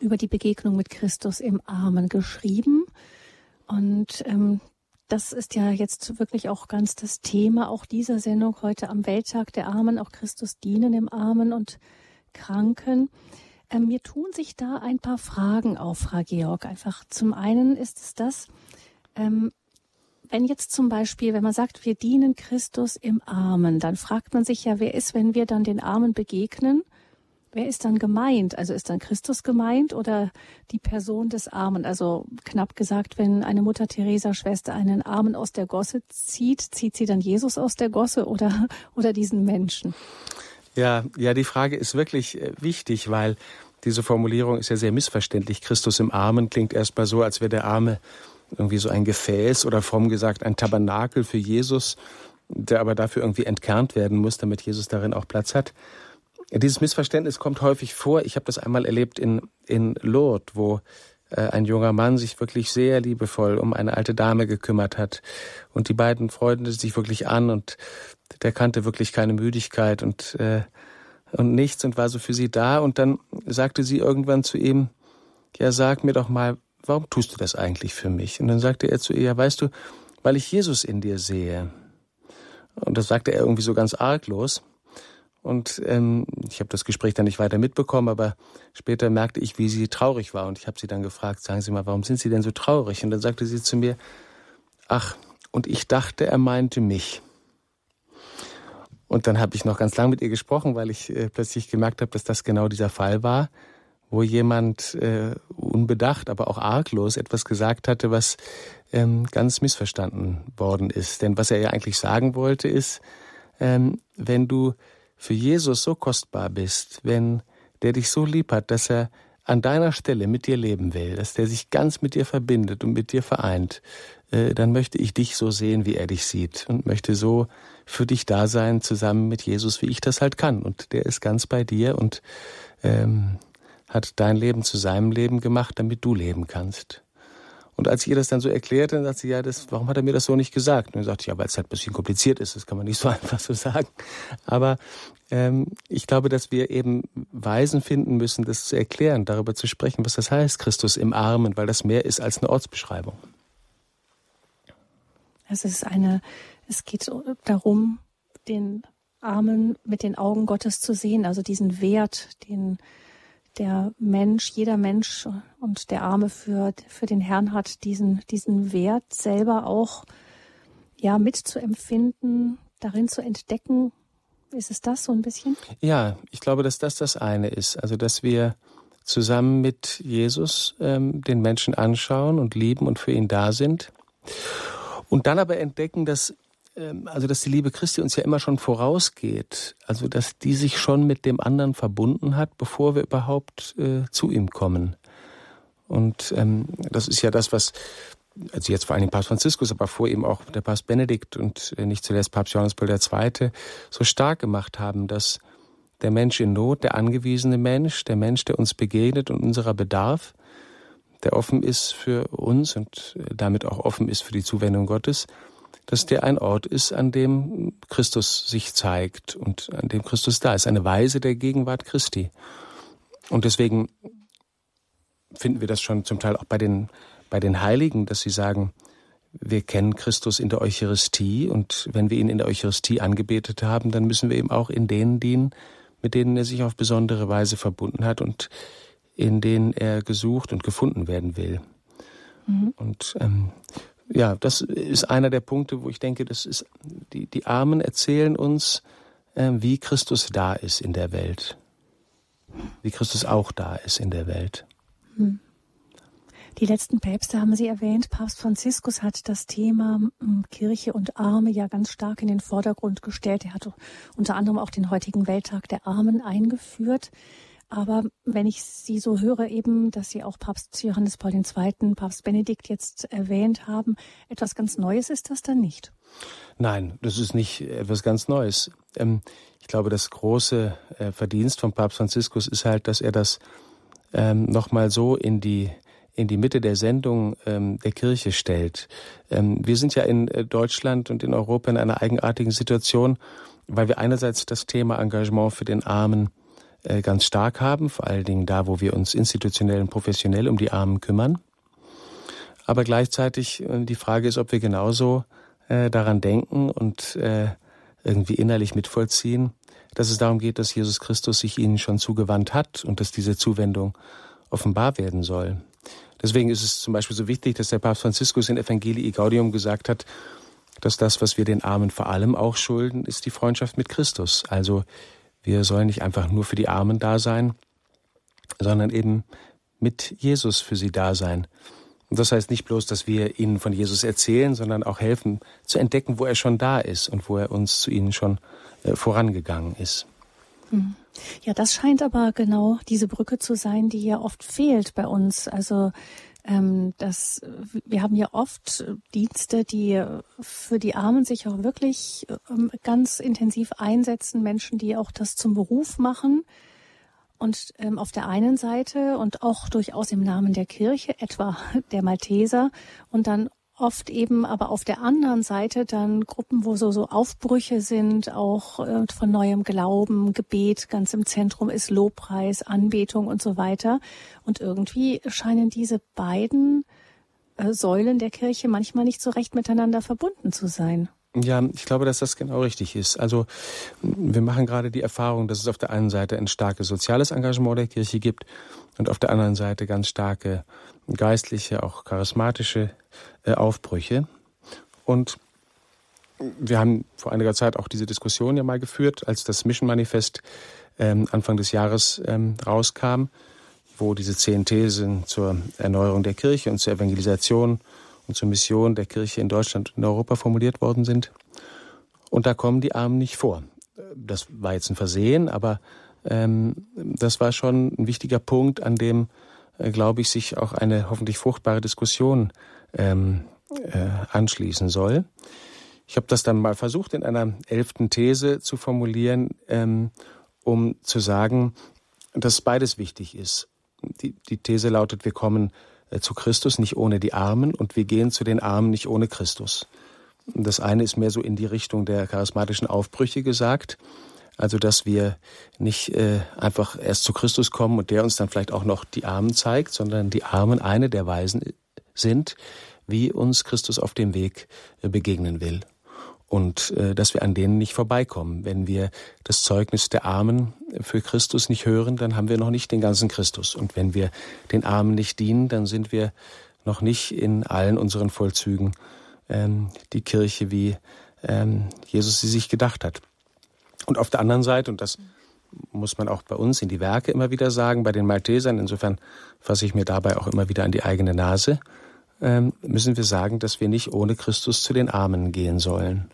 [SPEAKER 1] über die Begegnung mit Christus im Armen geschrieben. Und ähm, das ist ja jetzt wirklich auch ganz das Thema auch dieser Sendung heute am Welttag der Armen, auch Christus dienen im Armen und Kranken. Ähm, mir tun sich da ein paar Fragen auf, Frau Georg. Einfach zum einen ist es das, ähm, wenn jetzt zum Beispiel, wenn man sagt, wir dienen Christus im Armen, dann fragt man sich ja, wer ist, wenn wir dann den Armen begegnen? Wer ist dann gemeint? Also ist dann Christus gemeint oder die Person des Armen? Also knapp gesagt, wenn eine Mutter Teresa Schwester einen Armen aus der Gosse zieht, zieht sie dann Jesus aus der Gosse oder, <laughs> oder diesen Menschen?
[SPEAKER 2] Ja, ja, die Frage ist wirklich äh, wichtig, weil diese Formulierung ist ja sehr missverständlich. Christus im Armen klingt erstmal so, als wäre der Arme irgendwie so ein Gefäß oder fromm gesagt ein Tabernakel für Jesus, der aber dafür irgendwie entkernt werden muss, damit Jesus darin auch Platz hat. Dieses Missverständnis kommt häufig vor. Ich habe das einmal erlebt in, in Lourdes, wo äh, ein junger Mann sich wirklich sehr liebevoll um eine alte Dame gekümmert hat. Und die beiden freundeten sich wirklich an und der kannte wirklich keine Müdigkeit und, äh, und nichts und war so für sie da. Und dann sagte sie irgendwann zu ihm, ja, sag mir doch mal, warum tust du das eigentlich für mich? Und dann sagte er zu ihr, ja, weißt du, weil ich Jesus in dir sehe. Und das sagte er irgendwie so ganz arglos. Und ähm, ich habe das Gespräch dann nicht weiter mitbekommen, aber später merkte ich, wie sie traurig war. Und ich habe sie dann gefragt, sagen Sie mal, warum sind Sie denn so traurig? Und dann sagte sie zu mir, ach, und ich dachte, er meinte mich. Und dann habe ich noch ganz lang mit ihr gesprochen, weil ich äh, plötzlich gemerkt habe, dass das genau dieser Fall war wo jemand äh, unbedacht, aber auch arglos etwas gesagt hatte, was ähm, ganz missverstanden worden ist. Denn was er ja eigentlich sagen wollte, ist, ähm, wenn du für Jesus so kostbar bist, wenn der dich so lieb hat, dass er an deiner Stelle mit dir leben will, dass der sich ganz mit dir verbindet und mit dir vereint, äh, dann möchte ich dich so sehen, wie er dich sieht und möchte so für dich da sein, zusammen mit Jesus, wie ich das halt kann. Und der ist ganz bei dir und ähm, hat dein Leben zu seinem Leben gemacht, damit du leben kannst. Und als ich ihr das dann so erklärte, dann sagte sie, ja, das, warum hat er mir das so nicht gesagt? Und dann sagte ich, ja, weil es halt ein bisschen kompliziert ist, das kann man nicht so <laughs> einfach so sagen. Aber ähm, ich glaube, dass wir eben Weisen finden müssen, das zu erklären, darüber zu sprechen, was das heißt, Christus im Armen, weil das mehr ist als eine Ortsbeschreibung.
[SPEAKER 1] Es ist eine, es geht darum, den Armen mit den Augen Gottes zu sehen, also diesen Wert, den der Mensch, jeder Mensch und der Arme für, für den Herrn hat diesen, diesen Wert selber auch, ja, mitzuempfinden, darin zu entdecken. Ist es das so ein bisschen?
[SPEAKER 2] Ja, ich glaube, dass das das eine ist. Also, dass wir zusammen mit Jesus ähm, den Menschen anschauen und lieben und für ihn da sind. Und dann aber entdecken, dass also dass die Liebe Christi uns ja immer schon vorausgeht, also dass die sich schon mit dem anderen verbunden hat, bevor wir überhaupt äh, zu ihm kommen. Und ähm, das ist ja das, was also jetzt vor allem Papst Franziskus, aber vor ihm auch der Papst Benedikt und äh, nicht zuletzt Papst Johannes Paul II. so stark gemacht haben, dass der Mensch in Not, der angewiesene Mensch, der Mensch, der uns begegnet und unserer bedarf, der offen ist für uns und äh, damit auch offen ist für die Zuwendung Gottes, dass der ein Ort ist, an dem Christus sich zeigt und an dem Christus da ist, eine Weise der Gegenwart Christi. Und deswegen finden wir das schon zum Teil auch bei den, bei den Heiligen, dass sie sagen, wir kennen Christus in der Eucharistie und wenn wir ihn in der Eucharistie angebetet haben, dann müssen wir ihm auch in denen dienen, mit denen er sich auf besondere Weise verbunden hat und in denen er gesucht und gefunden werden will. Mhm. Und ähm, ja, das ist einer der Punkte, wo ich denke, das ist die, die Armen erzählen uns, äh, wie Christus da ist in der Welt. Wie Christus auch da ist in der Welt. Hm.
[SPEAKER 1] Die letzten Päpste haben Sie erwähnt. Papst Franziskus hat das Thema hm, Kirche und Arme ja ganz stark in den Vordergrund gestellt. Er hat unter anderem auch den heutigen Welttag der Armen eingeführt. Aber wenn ich Sie so höre, eben, dass Sie auch Papst Johannes Paul II., Papst Benedikt jetzt erwähnt haben, etwas ganz Neues ist das dann nicht?
[SPEAKER 2] Nein, das ist nicht etwas ganz Neues. Ähm, ich glaube, das große äh, Verdienst von Papst Franziskus ist halt, dass er das ähm, nochmal so in die in die Mitte der Sendung ähm, der Kirche stellt. Ähm, wir sind ja in äh, Deutschland und in Europa in einer eigenartigen Situation, weil wir einerseits das Thema Engagement für den Armen ganz stark haben, vor allen Dingen da, wo wir uns institutionell und professionell um die Armen kümmern. Aber gleichzeitig äh, die Frage ist, ob wir genauso äh, daran denken und äh, irgendwie innerlich mitvollziehen, dass es darum geht, dass Jesus Christus sich ihnen schon zugewandt hat und dass diese Zuwendung offenbar werden soll. Deswegen ist es zum Beispiel so wichtig, dass der Papst Franziskus in Evangelii Gaudium gesagt hat, dass das, was wir den Armen vor allem auch schulden, ist die Freundschaft mit Christus. Also wir sollen nicht einfach nur für die Armen da sein, sondern eben mit Jesus für sie da sein. Und das heißt nicht bloß, dass wir ihnen von Jesus erzählen, sondern auch helfen zu entdecken, wo er schon da ist und wo er uns zu ihnen schon äh, vorangegangen ist.
[SPEAKER 1] Hm. Ja, das scheint aber genau diese Brücke zu sein, die ja oft fehlt bei uns. Also ähm, dass wir haben ja oft Dienste, die für die Armen sich auch wirklich ähm, ganz intensiv einsetzen, Menschen, die auch das zum Beruf machen. Und ähm, auf der einen Seite und auch durchaus im Namen der Kirche, etwa <laughs> der Malteser, und dann oft eben aber auf der anderen Seite dann Gruppen, wo so, so Aufbrüche sind, auch äh, von neuem Glauben, Gebet ganz im Zentrum ist, Lobpreis, Anbetung und so weiter. Und irgendwie scheinen diese beiden äh, Säulen der Kirche manchmal nicht so recht miteinander verbunden zu sein.
[SPEAKER 2] Ja, ich glaube, dass das genau richtig ist. Also wir machen gerade die Erfahrung, dass es auf der einen Seite ein starkes soziales Engagement der Kirche gibt und auf der anderen Seite ganz starke geistliche, auch charismatische äh, Aufbrüche. Und wir haben vor einiger Zeit auch diese Diskussion ja mal geführt, als das Mission Manifest ähm, Anfang des Jahres ähm, rauskam, wo diese zehn Thesen zur Erneuerung der Kirche und zur Evangelisation und zur Mission der Kirche in Deutschland und in Europa formuliert worden sind. Und da kommen die Armen nicht vor. Das war jetzt ein Versehen, aber ähm, das war schon ein wichtiger Punkt, an dem äh, glaube ich, sich auch eine hoffentlich fruchtbare Diskussion ähm, äh, anschließen soll. Ich habe das dann mal versucht, in einer elften These zu formulieren, ähm, um zu sagen, dass beides wichtig ist. Die, die These lautet, wir kommen äh, zu Christus nicht ohne die Armen und wir gehen zu den Armen nicht ohne Christus. Das eine ist mehr so in die Richtung der charismatischen Aufbrüche gesagt also, dass wir nicht äh, einfach erst zu Christus kommen und der uns dann vielleicht auch noch die Armen zeigt, sondern die Armen eine der Weisen sind, wie uns Christus auf dem Weg äh, begegnen will. Und äh, dass wir an denen nicht vorbeikommen. Wenn wir das Zeugnis der Armen für Christus nicht hören, dann haben wir noch nicht den ganzen Christus. Und wenn wir den Armen nicht dienen, dann sind wir noch nicht in allen unseren Vollzügen ähm, die Kirche, wie ähm, Jesus sie sich gedacht hat. Und auf der anderen Seite, und das muss man auch bei uns in die Werke immer wieder sagen, bei den Maltesern, insofern fasse ich mir dabei auch immer wieder an die eigene Nase, müssen wir sagen, dass wir nicht ohne Christus zu den Armen gehen sollen.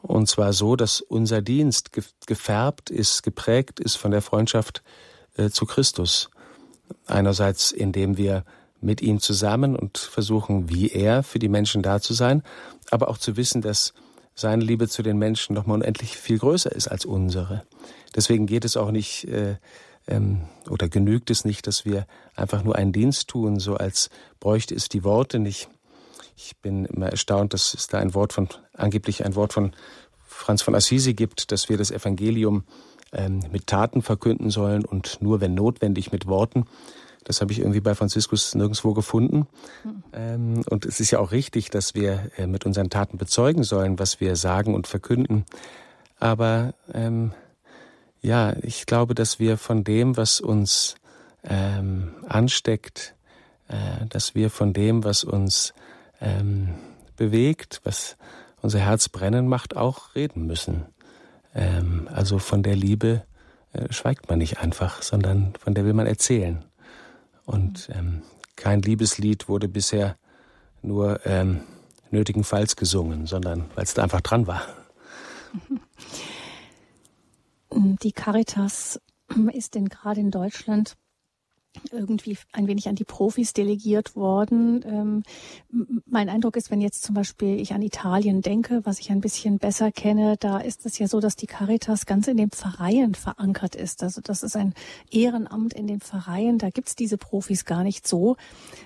[SPEAKER 2] Und zwar so, dass unser Dienst gefärbt ist, geprägt ist von der Freundschaft äh, zu Christus. Einerseits, indem wir mit ihm zusammen und versuchen, wie er für die Menschen da zu sein, aber auch zu wissen, dass seine Liebe zu den Menschen nochmal unendlich viel größer ist als unsere. Deswegen geht es auch nicht äh, ähm, oder genügt es nicht, dass wir einfach nur einen Dienst tun, so als bräuchte es die Worte nicht. Ich bin immer erstaunt, dass es da ein Wort von, angeblich ein Wort von Franz von Assisi gibt, dass wir das Evangelium ähm, mit Taten verkünden sollen und nur wenn notwendig mit Worten. Das habe ich irgendwie bei Franziskus nirgendwo gefunden. Mhm. und es ist ja auch richtig, dass wir äh, mit unseren Taten bezeugen sollen, was wir sagen und verkünden. Aber ähm, ja, ich glaube, dass wir von dem, was uns ähm, ansteckt, äh, dass wir von dem, was uns ähm, bewegt, was unser Herz brennen macht, auch reden müssen. Ähm, also von der Liebe äh, schweigt man nicht einfach, sondern von der will man erzählen. Und ähm, kein Liebeslied wurde bisher nur ähm, nötigenfalls gesungen, sondern weil es da einfach dran war. <laughs>
[SPEAKER 1] Die Caritas ist denn gerade in Deutschland irgendwie ein wenig an die Profis delegiert worden. Ähm, mein Eindruck ist, wenn jetzt zum Beispiel ich an Italien denke, was ich ein bisschen besser kenne, da ist es ja so, dass die Caritas ganz in den Pfarreien verankert ist. Also das ist ein Ehrenamt in den Pfarreien. Da gibt's diese Profis gar nicht so.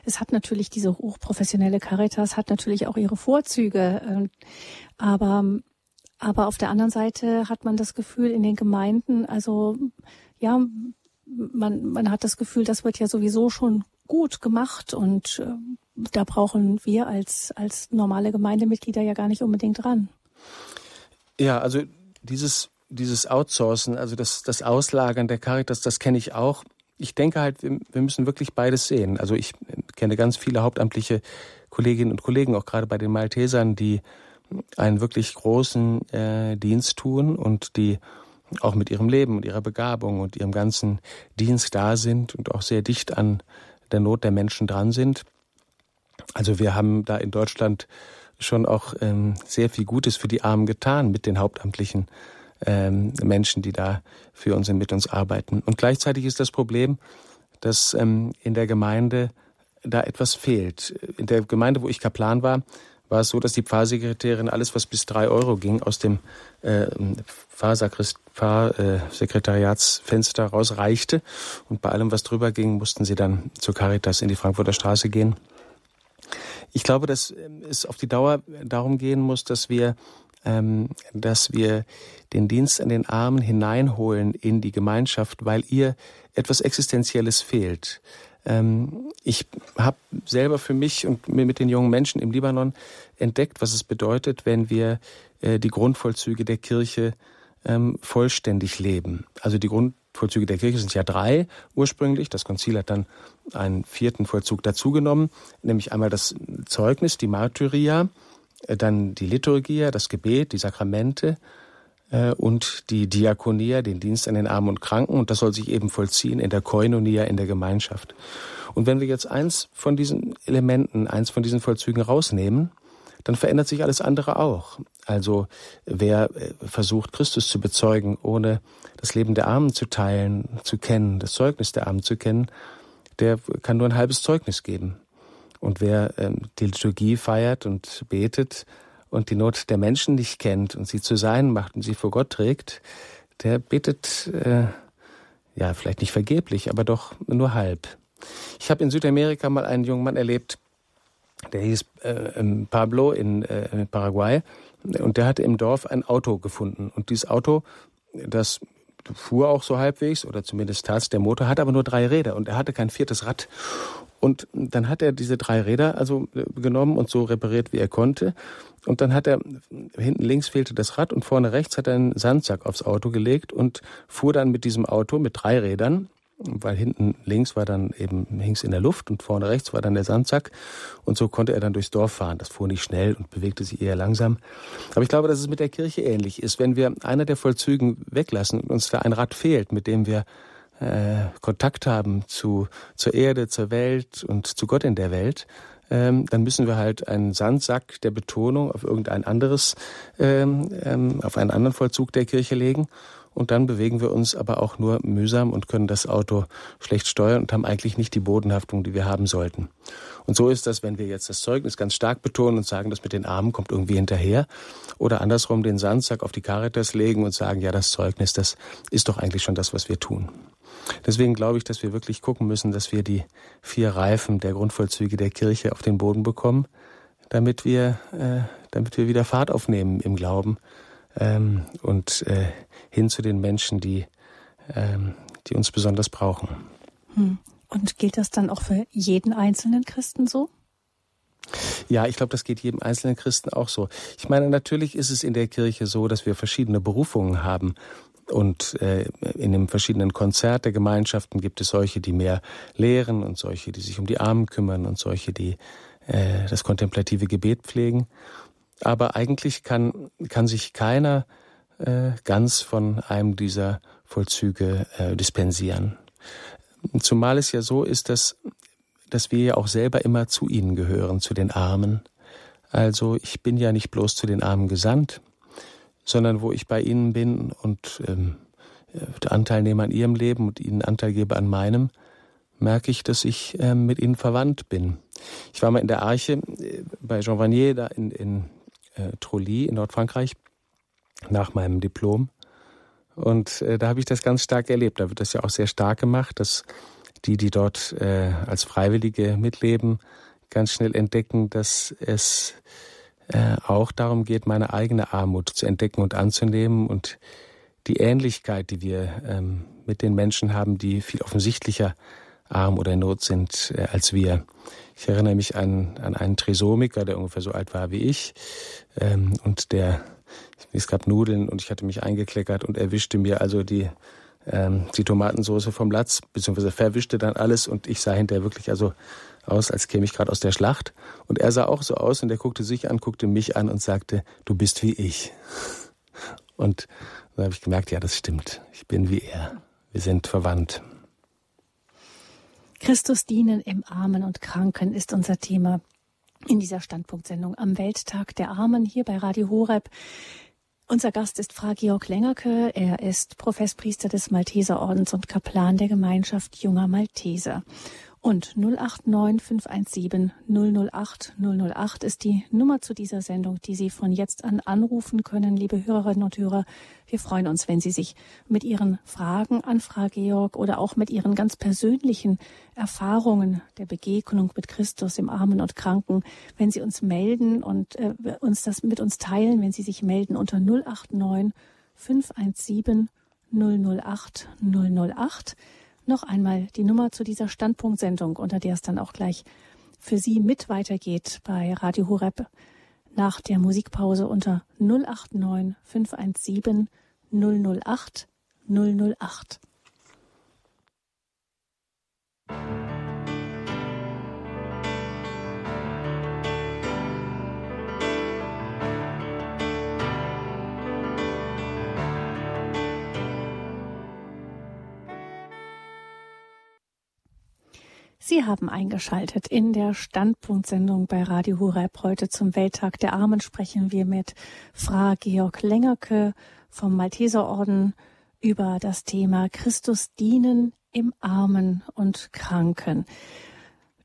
[SPEAKER 1] Es hat natürlich diese hochprofessionelle Caritas, hat natürlich auch ihre Vorzüge. Ähm, aber, aber auf der anderen Seite hat man das Gefühl in den Gemeinden, also ja, man, man hat das Gefühl, das wird ja sowieso schon gut gemacht und äh, da brauchen wir als, als normale Gemeindemitglieder ja gar nicht unbedingt dran.
[SPEAKER 2] Ja, also dieses, dieses Outsourcen, also das, das Auslagern der Caritas, das kenne ich auch. Ich denke halt, wir, wir müssen wirklich beides sehen. Also ich kenne ganz viele hauptamtliche Kolleginnen und Kollegen, auch gerade bei den Maltesern, die einen wirklich großen äh, Dienst tun und die auch mit ihrem Leben und ihrer Begabung und ihrem ganzen Dienst da sind und auch sehr dicht an der Not der Menschen dran sind. Also wir haben da in Deutschland schon auch ähm, sehr viel Gutes für die Armen getan mit den hauptamtlichen ähm, Menschen, die da für uns und mit uns arbeiten. Und gleichzeitig ist das Problem, dass ähm, in der Gemeinde da etwas fehlt. In der Gemeinde, wo ich Kaplan war, war es so, dass die Pfarrsekretärin alles, was bis drei Euro ging, aus dem äh, Pfarrsekretariatsfenster rausreichte. Und bei allem, was drüber ging, mussten sie dann zur Caritas in die Frankfurter Straße gehen. Ich glaube, dass ähm, es auf die Dauer darum gehen muss, dass wir, ähm, dass wir den Dienst an den Armen hineinholen in die Gemeinschaft, weil ihr etwas Existenzielles fehlt. Ähm, ich habe selber für mich und mit den jungen Menschen im Libanon entdeckt, was es bedeutet, wenn wir äh, die Grundvollzüge der Kirche ähm, vollständig leben. Also die Grundvollzüge der Kirche sind ja drei ursprünglich. Das Konzil hat dann einen vierten Vollzug dazugenommen, nämlich einmal das Zeugnis, die Martyria, äh, dann die Liturgia, das Gebet, die Sakramente und die Diakonia, den Dienst an den Armen und Kranken. Und das soll sich eben vollziehen in der Koinonia, in der Gemeinschaft. Und wenn wir jetzt eins von diesen Elementen, eins von diesen Vollzügen rausnehmen, dann verändert sich alles andere auch. Also wer äh, versucht, Christus zu bezeugen, ohne das Leben der Armen zu teilen, zu kennen, das Zeugnis der Armen zu kennen, der kann nur ein halbes Zeugnis geben. Und wer ähm, die Liturgie feiert und betet, und die Not der Menschen nicht kennt und sie zu sein macht und sie vor Gott trägt, der betet äh, ja vielleicht nicht vergeblich, aber doch nur halb. Ich habe in Südamerika mal einen jungen Mann erlebt, der hieß äh, Pablo in, äh, Paraguay und der hatte im Dorf ein Auto gefunden und dieses Auto, das fuhr auch so halbwegs oder zumindest tat der Motor, hat aber nur drei Räder und er hatte kein viertes Rad und dann hat er diese drei Räder also äh, genommen und so repariert, wie er konnte. Und dann hat er, hinten links fehlte das Rad und vorne rechts hat er einen Sandsack aufs Auto gelegt und fuhr dann mit diesem Auto mit drei Rädern, weil hinten links war dann eben, hing's in der Luft und vorne rechts war dann der Sandsack. Und so konnte er dann durchs Dorf fahren. Das fuhr nicht schnell und bewegte sich eher langsam. Aber ich glaube, dass es mit der Kirche ähnlich ist. Wenn wir einer der Vollzügen weglassen und uns da ein Rad fehlt, mit dem wir äh, Kontakt haben zu, zur Erde, zur Welt und zu Gott in der Welt, ähm, dann müssen wir halt einen Sandsack der Betonung auf irgendein anderes, ähm, ähm, auf einen anderen Vollzug der Kirche legen. Und dann bewegen wir uns aber auch nur mühsam und können das Auto schlecht steuern und haben eigentlich nicht die Bodenhaftung, die wir haben sollten. Und so ist das, wenn wir jetzt das Zeugnis ganz stark betonen und sagen, das mit den Armen kommt irgendwie hinterher. Oder andersrum den Sandsack auf die Caritas legen und sagen, ja, das Zeugnis, das ist doch eigentlich schon das, was wir tun. Deswegen glaube ich, dass wir wirklich gucken müssen, dass wir die vier Reifen der Grundvollzüge der Kirche auf den Boden bekommen, damit wir, äh, damit wir wieder Fahrt aufnehmen im Glauben ähm, und äh, hin zu den Menschen, die, ähm, die uns besonders brauchen.
[SPEAKER 1] Hm. Und gilt das dann auch für jeden einzelnen Christen so?
[SPEAKER 2] Ja, ich glaube, das geht jedem einzelnen Christen auch so. Ich meine, natürlich ist es in der Kirche so, dass wir verschiedene Berufungen haben. Und äh, in den verschiedenen Konzert der Gemeinschaften gibt es solche, die mehr lehren und solche, die sich um die Armen kümmern und solche, die äh, das kontemplative Gebet pflegen. Aber eigentlich kann, kann sich keiner äh, ganz von einem dieser Vollzüge äh, dispensieren. Zumal es ja so ist, dass, dass wir ja auch selber immer zu ihnen gehören, zu den Armen. Also ich bin ja nicht bloß zu den Armen gesandt, sondern wo ich bei ihnen bin und ähm, äh, Anteil nehme an ihrem Leben und ihnen Anteil gebe an meinem, merke ich, dass ich ähm, mit ihnen verwandt bin. Ich war mal in der Arche äh, bei Jean Vanier da in, in äh, Trolly in Nordfrankreich nach meinem Diplom. Und äh, da habe ich das ganz stark erlebt. Da wird das ja auch sehr stark gemacht, dass die, die dort äh, als Freiwillige mitleben, ganz schnell entdecken, dass es äh, auch darum geht, meine eigene Armut zu entdecken und anzunehmen und die Ähnlichkeit, die wir ähm, mit den Menschen haben, die viel offensichtlicher arm oder in Not sind äh, als wir. Ich erinnere mich an, an einen Trisomiker, der ungefähr so alt war wie ich ähm, und der es gab Nudeln und ich hatte mich eingekleckert und er wischte mir also die, ähm, die Tomatensoße vom Latz, beziehungsweise verwischte dann alles und ich sah hinterher wirklich also aus, als käme ich gerade aus der Schlacht. Und er sah auch so aus und er guckte sich an, guckte mich an und sagte, du bist wie ich. <laughs> Und dann habe ich gemerkt, ja, das stimmt. Ich bin wie er. Wir sind verwandt.
[SPEAKER 1] Christus dienen im Armen und Kranken ist unser Thema in dieser Standpunktsendung am Welttag der Armen hier bei Radio Horeb. Unser Gast ist Fra Georg Lengerke. Er ist Professpriester des Malteserordens und Kaplan der Gemeinschaft junger Malteser. Und 089 517 008 008 ist die Nummer zu dieser Sendung, die Sie von jetzt an anrufen können, liebe Hörerinnen und Hörer. Wir freuen uns, wenn Sie sich mit Ihren Fragen an Frau Georg oder auch mit Ihren ganz persönlichen Erfahrungen der Begegnung mit Christus im Armen und Kranken, wenn Sie uns melden und äh, uns das mit uns teilen, wenn Sie sich melden unter 089 517 008 008 noch einmal die Nummer zu dieser Standpunktsendung, unter der es dann auch gleich für Sie mit weitergeht bei Radio Horeb nach der Musikpause unter 089 517 008 008. Sie haben eingeschaltet in der Standpunktsendung bei Radio Horeb. Heute zum Welttag der Armen sprechen wir mit Fra Georg Lengerke vom Malteserorden über das Thema Christus dienen im Armen und Kranken.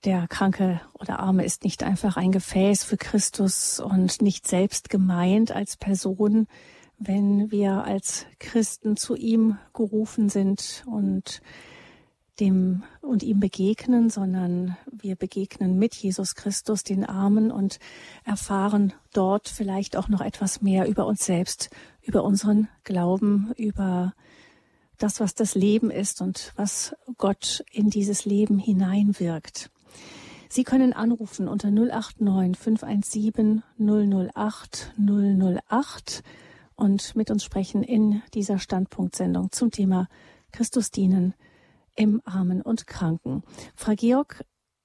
[SPEAKER 1] Der Kranke oder Arme ist nicht einfach ein Gefäß für Christus und nicht selbst gemeint als Person, wenn wir als Christen zu ihm gerufen sind und dem und ihm begegnen, sondern wir begegnen mit Jesus Christus den Armen und erfahren dort vielleicht auch noch etwas mehr über uns selbst, über unseren Glauben, über das, was das Leben ist und was Gott in dieses Leben hineinwirkt. Sie können anrufen unter 089 517 008 008 und mit uns sprechen in dieser Standpunktsendung zum Thema Christus dienen im Armen und Kranken. Frau Georg,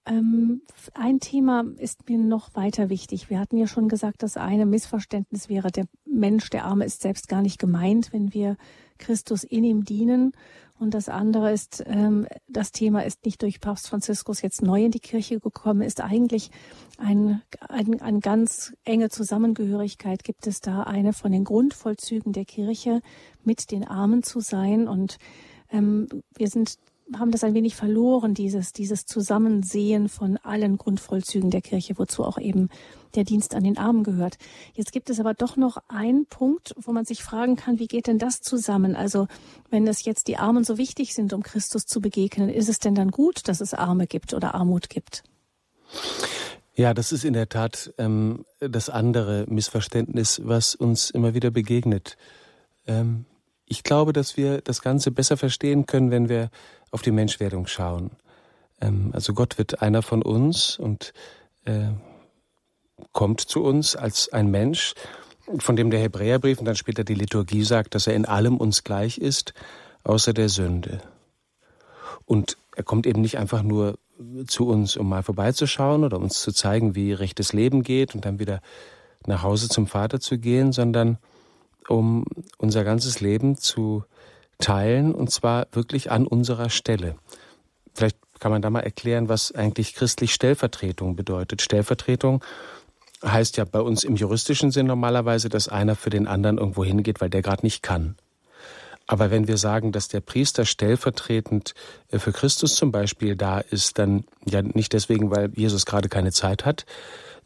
[SPEAKER 1] ähm, ein Thema ist mir noch weiter wichtig. Wir hatten ja schon gesagt, dass eine Missverständnis wäre, der Mensch, der Arme ist selbst gar nicht gemeint, wenn wir Christus in ihm dienen. Und das andere ist, ähm, das Thema ist nicht durch Papst Franziskus jetzt neu in die Kirche gekommen, ist eigentlich ein, ein, eine ganz enge Zusammengehörigkeit. Gibt es da eine von den Grundvollzügen der Kirche, mit den Armen zu sein? Und ähm, wir sind haben das ein wenig verloren, dieses, dieses Zusammensehen von allen Grundvollzügen der Kirche, wozu auch eben der Dienst an den Armen gehört. Jetzt gibt es aber doch noch einen Punkt, wo man sich fragen kann, wie geht denn das zusammen? Also wenn es jetzt die Armen so wichtig sind, um Christus zu begegnen, ist es denn dann gut, dass es Arme gibt oder Armut gibt?
[SPEAKER 2] Ja, das ist in der Tat ähm, das andere Missverständnis, was uns immer wieder begegnet. Ähm, ich glaube, dass wir das Ganze besser verstehen können, wenn wir auf die Menschwerdung schauen. Ähm, also Gott wird einer von uns und äh, kommt zu uns als ein Mensch, von dem der Hebräerbrief und dann später die Liturgie sagt, dass er in allem uns gleich ist, außer der Sünde. Und er kommt eben nicht einfach nur zu uns, um mal vorbeizuschauen oder uns zu zeigen, wie rechtes Leben geht und dann wieder nach Hause zum Vater zu gehen, sondern um unser ganzes Leben zu teilen und zwar wirklich an unserer Stelle. Vielleicht kann man da mal erklären, was eigentlich christlich Stellvertretung bedeutet. Stellvertretung heißt ja bei uns im juristischen Sinn normalerweise, dass einer für den anderen irgendwo hingeht, weil der gerade nicht kann. Aber wenn wir sagen, dass der Priester stellvertretend äh, für Christus zum Beispiel da ist, dann ja nicht deswegen, weil Jesus gerade keine Zeit hat,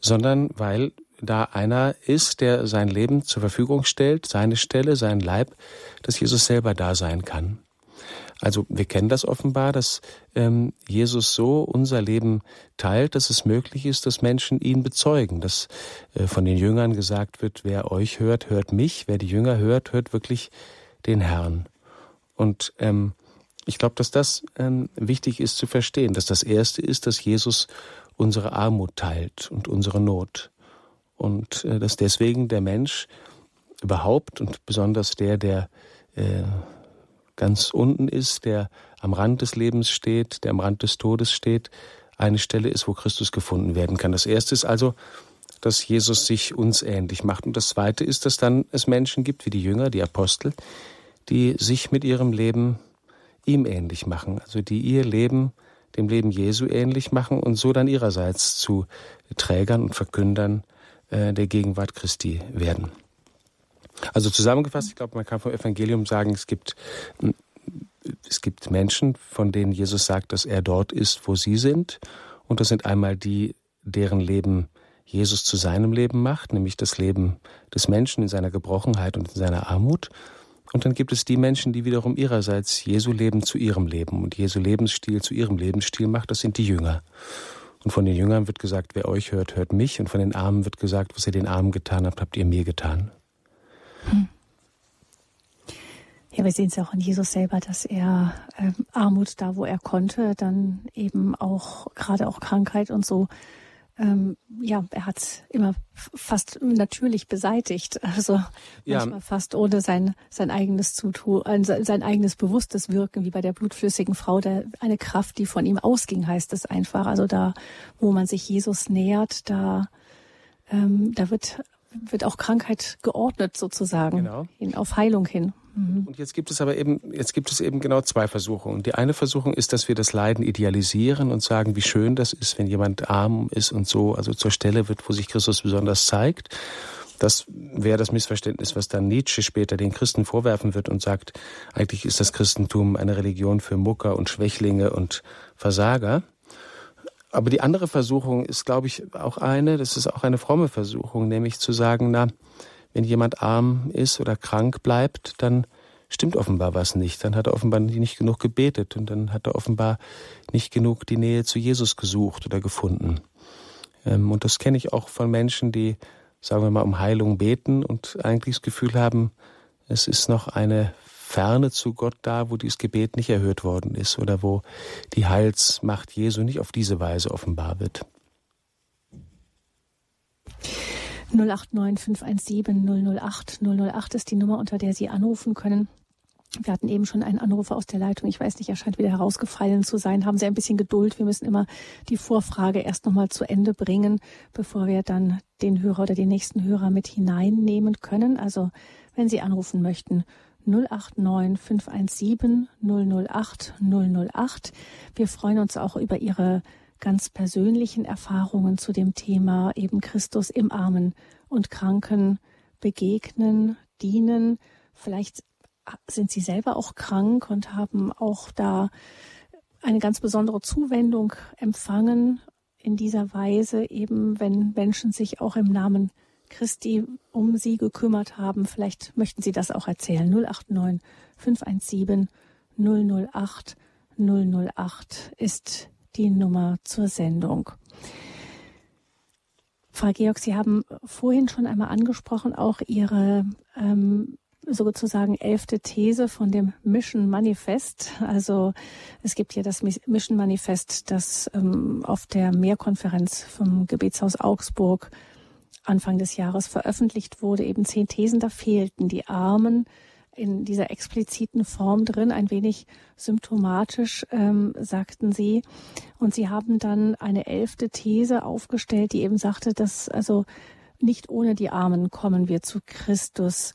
[SPEAKER 2] sondern weil da einer ist, der sein Leben zur Verfügung stellt, seine Stelle, sein Leib, dass Jesus selber da sein kann. Also wir kennen das offenbar, dass ähm, Jesus so unser Leben teilt, dass es möglich ist, dass Menschen ihn bezeugen, dass äh, von den Jüngern gesagt wird, wer euch hört, hört mich, wer die Jünger hört, hört wirklich den Herrn. Und ähm, ich glaube, dass das ähm, wichtig ist zu verstehen, dass das Erste ist, dass Jesus unsere Armut teilt und unsere Not. Und äh, dass deswegen der Mensch überhaupt und besonders der, der äh, ganz unten ist, der am Rand des Lebens steht, der am Rand des Todes steht, eine Stelle ist, wo Christus gefunden werden kann. Das erste ist also, dass Jesus sich uns ähnlich macht. Und das zweite ist, dass dann es Menschen gibt, wie die Jünger, die Apostel, die sich mit ihrem Leben ihm ähnlich machen, also die ihr Leben dem Leben Jesu ähnlich machen und so dann ihrerseits zu Trägern und Verkündern der Gegenwart Christi werden. Also zusammengefasst, ich glaube, man kann vom Evangelium sagen, es gibt, es gibt Menschen, von denen Jesus sagt, dass er dort ist, wo sie sind. Und das sind einmal die, deren Leben Jesus zu seinem Leben macht, nämlich das Leben des Menschen in seiner Gebrochenheit und in seiner Armut. Und dann gibt es die Menschen, die wiederum ihrerseits Jesu Leben zu ihrem Leben und Jesu Lebensstil zu ihrem Lebensstil macht. Das sind die Jünger. Und von den Jüngern wird gesagt, wer euch hört, hört mich. Und von den Armen wird gesagt, was ihr den Armen getan habt, habt ihr mir getan. Hm.
[SPEAKER 1] Ja, wir sehen es ja auch in Jesus selber, dass er ähm, Armut da, wo er konnte, dann eben auch gerade auch Krankheit und so ähm, ja, er hat immer fast natürlich beseitigt, also ja. manchmal fast ohne sein sein eigenes Zutun, sein eigenes bewusstes Wirken, wie bei der blutflüssigen Frau, der eine Kraft, die von ihm ausging, heißt es einfach. Also da, wo man sich Jesus nähert, da ähm, da wird wird auch Krankheit geordnet sozusagen, genau. hin, auf Heilung hin.
[SPEAKER 2] Mhm. Und jetzt gibt es aber eben, jetzt gibt es eben genau zwei Versuchungen. Die eine Versuchung ist, dass wir das Leiden idealisieren und sagen, wie schön das ist, wenn jemand arm ist und so, also zur Stelle wird, wo sich Christus besonders zeigt. Das wäre das Missverständnis, was dann Nietzsche später den Christen vorwerfen wird und sagt, eigentlich ist das Christentum eine Religion für Mucker und Schwächlinge und Versager. Aber die andere Versuchung ist, glaube ich, auch eine, das ist auch eine fromme Versuchung, nämlich zu sagen, na, wenn jemand arm ist oder krank bleibt, dann stimmt offenbar was nicht. Dann hat er offenbar nicht genug gebetet und dann hat er offenbar nicht genug die Nähe zu Jesus gesucht oder gefunden. Ähm, und das kenne ich auch von Menschen, die, sagen wir mal, um Heilung beten und eigentlich das Gefühl haben, es ist noch eine Ferne zu Gott da, wo dieses Gebet nicht erhört worden ist oder wo die Heilsmacht Jesu nicht auf diese Weise offenbar wird.
[SPEAKER 1] 089 517 008 008 ist die Nummer, unter der Sie anrufen können. Wir hatten eben schon einen Anrufer aus der Leitung. Ich weiß nicht, er scheint wieder herausgefallen zu sein. Haben Sie ein bisschen Geduld. Wir müssen immer die Vorfrage erst nochmal zu Ende bringen, bevor wir dann den Hörer oder den nächsten Hörer mit hineinnehmen können. Also, wenn Sie anrufen möchten, 089 517 008 008. Wir freuen uns auch über Ihre ganz persönlichen Erfahrungen zu dem Thema eben Christus im Armen und Kranken begegnen, dienen. Vielleicht sind Sie selber auch krank und haben auch da eine ganz besondere Zuwendung empfangen in dieser Weise, eben wenn Menschen sich auch im Namen Christi um Sie gekümmert haben. Vielleicht möchten Sie das auch erzählen. 089 517 008 008 ist die Nummer zur Sendung. Frau Georg, Sie haben vorhin schon einmal angesprochen, auch Ihre ähm, sozusagen elfte These von dem Mission Manifest. Also es gibt hier das Mission Manifest, das ähm, auf der Mehrkonferenz vom Gebetshaus Augsburg Anfang des Jahres veröffentlicht wurde. Eben zehn Thesen, da fehlten die Armen, in dieser expliziten Form drin, ein wenig symptomatisch, ähm, sagten Sie. Und Sie haben dann eine elfte These aufgestellt, die eben sagte, dass also nicht ohne die Armen kommen wir zu Christus.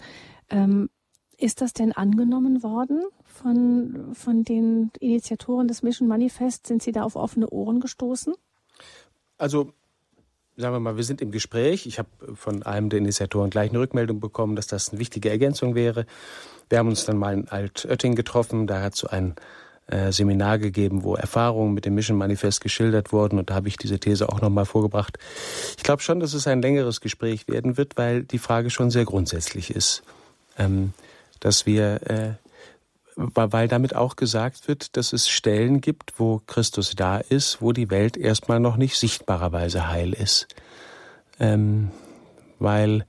[SPEAKER 1] Ähm, ist das denn angenommen worden von, von den Initiatoren des Mission Manifest? Sind Sie da auf offene Ohren gestoßen?
[SPEAKER 2] Also sagen wir mal, wir sind im Gespräch. Ich habe von einem der Initiatoren gleich eine Rückmeldung bekommen, dass das eine wichtige Ergänzung wäre. Wir haben uns dann mal in Altötting getroffen. Da hat so ein äh, Seminar gegeben, wo Erfahrungen mit dem Mission Manifest geschildert wurden. Und da habe ich diese These auch nochmal vorgebracht. Ich glaube schon, dass es ein längeres Gespräch werden wird, weil die Frage schon sehr grundsätzlich ist. Ähm, dass wir äh, weil damit auch gesagt wird, dass es Stellen gibt, wo Christus da ist, wo die Welt erstmal noch nicht sichtbarerweise heil ist. Ähm, weil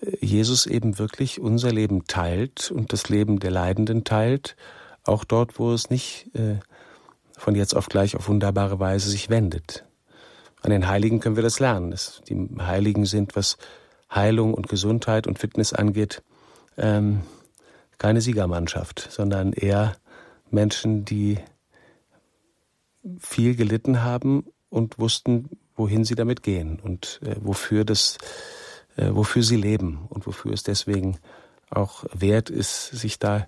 [SPEAKER 2] äh, Jesus eben wirklich unser Leben teilt und das Leben der Leidenden teilt, auch dort, wo es nicht äh, von jetzt auf gleich auf wunderbare Weise sich wendet. An den Heiligen können wir das lernen. Die Heiligen sind, was Heilung und Gesundheit und Fitness angeht, ähm, keine Siegermannschaft, sondern eher Menschen, die viel gelitten haben und wussten, wohin sie damit gehen und äh, wofür das, äh, wofür sie leben und wofür es deswegen auch wert ist, sich da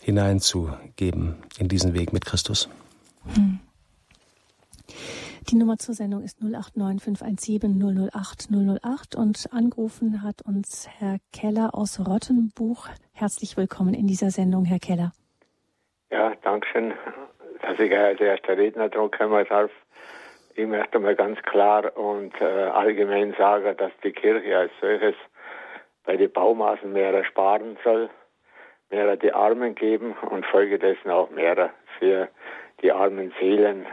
[SPEAKER 2] hineinzugeben in diesen Weg mit Christus. Hm.
[SPEAKER 1] Die Nummer zur Sendung ist 089 517 008 008 und angerufen hat uns Herr Keller aus Rottenbuch. Herzlich willkommen in dieser Sendung, Herr Keller.
[SPEAKER 3] Ja, danke schön, dass ich als erster Redner dran kommen darf. Ich möchte mal ganz klar und äh, allgemein sagen, dass die Kirche als solches bei den Baumaßen mehr sparen soll, mehr die Armen geben und folgedessen auch mehr für die armen Seelen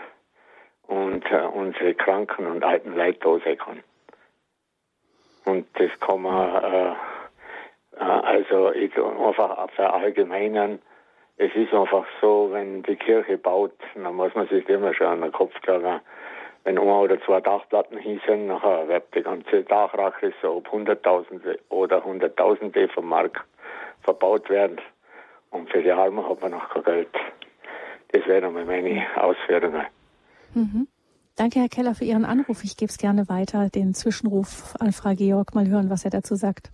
[SPEAKER 3] und äh, unsere Kranken und alten Leute kann. Und das kann man äh, äh, also ich einfach verallgemeinern. Es ist einfach so, wenn die Kirche baut, dann muss man sich immer schon an den Kopf tragen. Wenn ein oder zwei Dachplatten hießen, nachher wird die ganze Dachrache so ob Hunderttausende oder Hunderttausende vom Markt verbaut werden. Und für die Armen hat man noch kein Geld. Das wären mal meine Ausführungen.
[SPEAKER 1] Mhm. Danke, Herr Keller, für Ihren Anruf. Ich gebe es gerne weiter, den Zwischenruf an Frau Georg, mal hören, was er dazu sagt.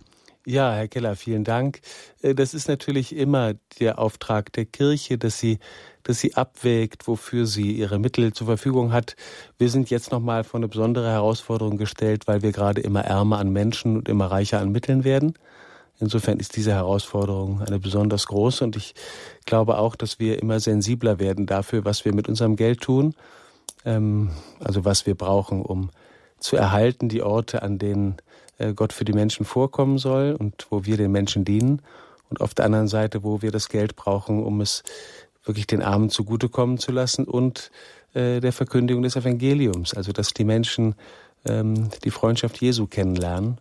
[SPEAKER 2] Ja, Herr Keller, vielen Dank. Äh, das ist natürlich immer der Auftrag der Kirche, dass sie, dass sie abwägt, wofür sie ihre Mittel zur Verfügung hat. Wir sind jetzt nochmal vor eine besondere Herausforderung gestellt, weil wir gerade immer ärmer an Menschen und immer reicher an Mitteln werden. Insofern ist diese Herausforderung eine besonders große und ich glaube auch, dass wir immer sensibler werden dafür, was wir mit unserem Geld tun, also was wir brauchen, um zu erhalten die Orte, an denen äh, Gott für die Menschen vorkommen soll und wo wir den Menschen dienen und auf der anderen Seite, wo wir das Geld brauchen, um es wirklich den Armen zugutekommen zu lassen und äh, der Verkündigung des Evangeliums, also dass die Menschen ähm, die Freundschaft Jesu kennenlernen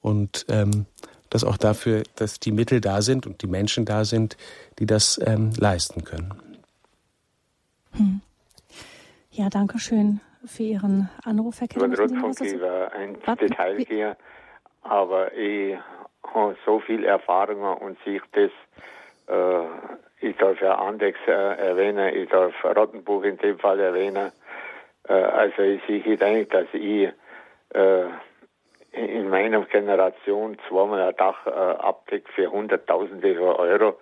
[SPEAKER 2] und ähm, dass auch dafür, dass die Mittel da sind und die Menschen da sind, die das ähm, leisten können.
[SPEAKER 1] Hm. Ja, danke schön für Ihren Anruf, Herr Keller.
[SPEAKER 3] Ich Rundfunkgeber ein Detail hier, aber ich habe so viel Erfahrung und sehe das, äh, ich darf ja Andex äh, erwähnen, ich darf Rottenbuch in dem Fall erwähnen. Äh, also ich sehe eigentlich, dass ich äh, in meiner Generation zweimal ein Dach äh, abdeckt für Hunderttausende Euro.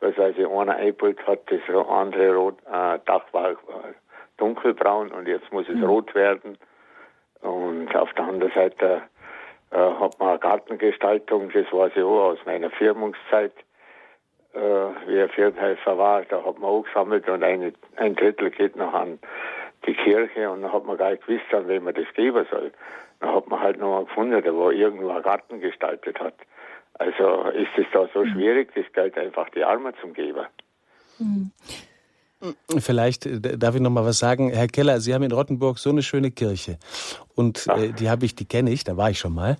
[SPEAKER 3] Was also einer eingebaut hat, das andere Rot, äh, Dach war äh, dunkelbraun und jetzt muss es mhm. rot werden. Und auf der anderen Seite äh, hat man eine Gartengestaltung, das weiß ich auch aus meiner Firmungszeit, äh, wie ein Firmenhelfer war, da hat man auch gesammelt und eine, ein Drittel geht noch an die Kirche und dann hat man gar nicht gewusst, an wem man das geben soll. Dann hat man halt noch mal gefunden, der wo irgendwo einen Garten gestaltet hat. Also ist es da so mhm. schwierig, das Geld einfach die Armen zu geben.
[SPEAKER 2] Mhm. Vielleicht äh, darf ich noch mal was sagen, Herr Keller. Sie haben in Rottenburg so eine schöne Kirche und äh, die habe ich, die kenne ich, da war ich schon mal.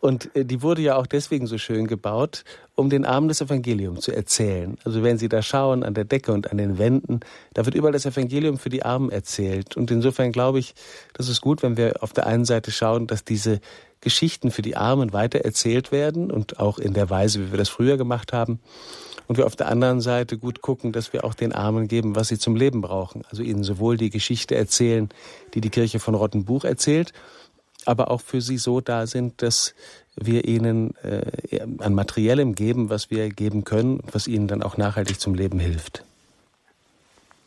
[SPEAKER 2] Und äh, die wurde ja auch deswegen so schön gebaut, um den Armen das Evangelium zu erzählen. Also wenn Sie da schauen an der Decke und an den Wänden, da wird überall das Evangelium für die Armen erzählt. Und insofern glaube ich, das ist gut, wenn wir auf der einen Seite schauen, dass diese Geschichten für die Armen weiter erzählt werden und auch in der Weise, wie wir das früher gemacht haben. Und wir auf der anderen Seite gut gucken, dass wir auch den Armen geben, was sie zum Leben brauchen. Also ihnen sowohl die Geschichte erzählen, die die Kirche von Rottenbuch erzählt, aber auch für sie so da sind, dass wir ihnen äh, an Materiellem geben, was wir geben können, was ihnen dann auch nachhaltig zum Leben hilft.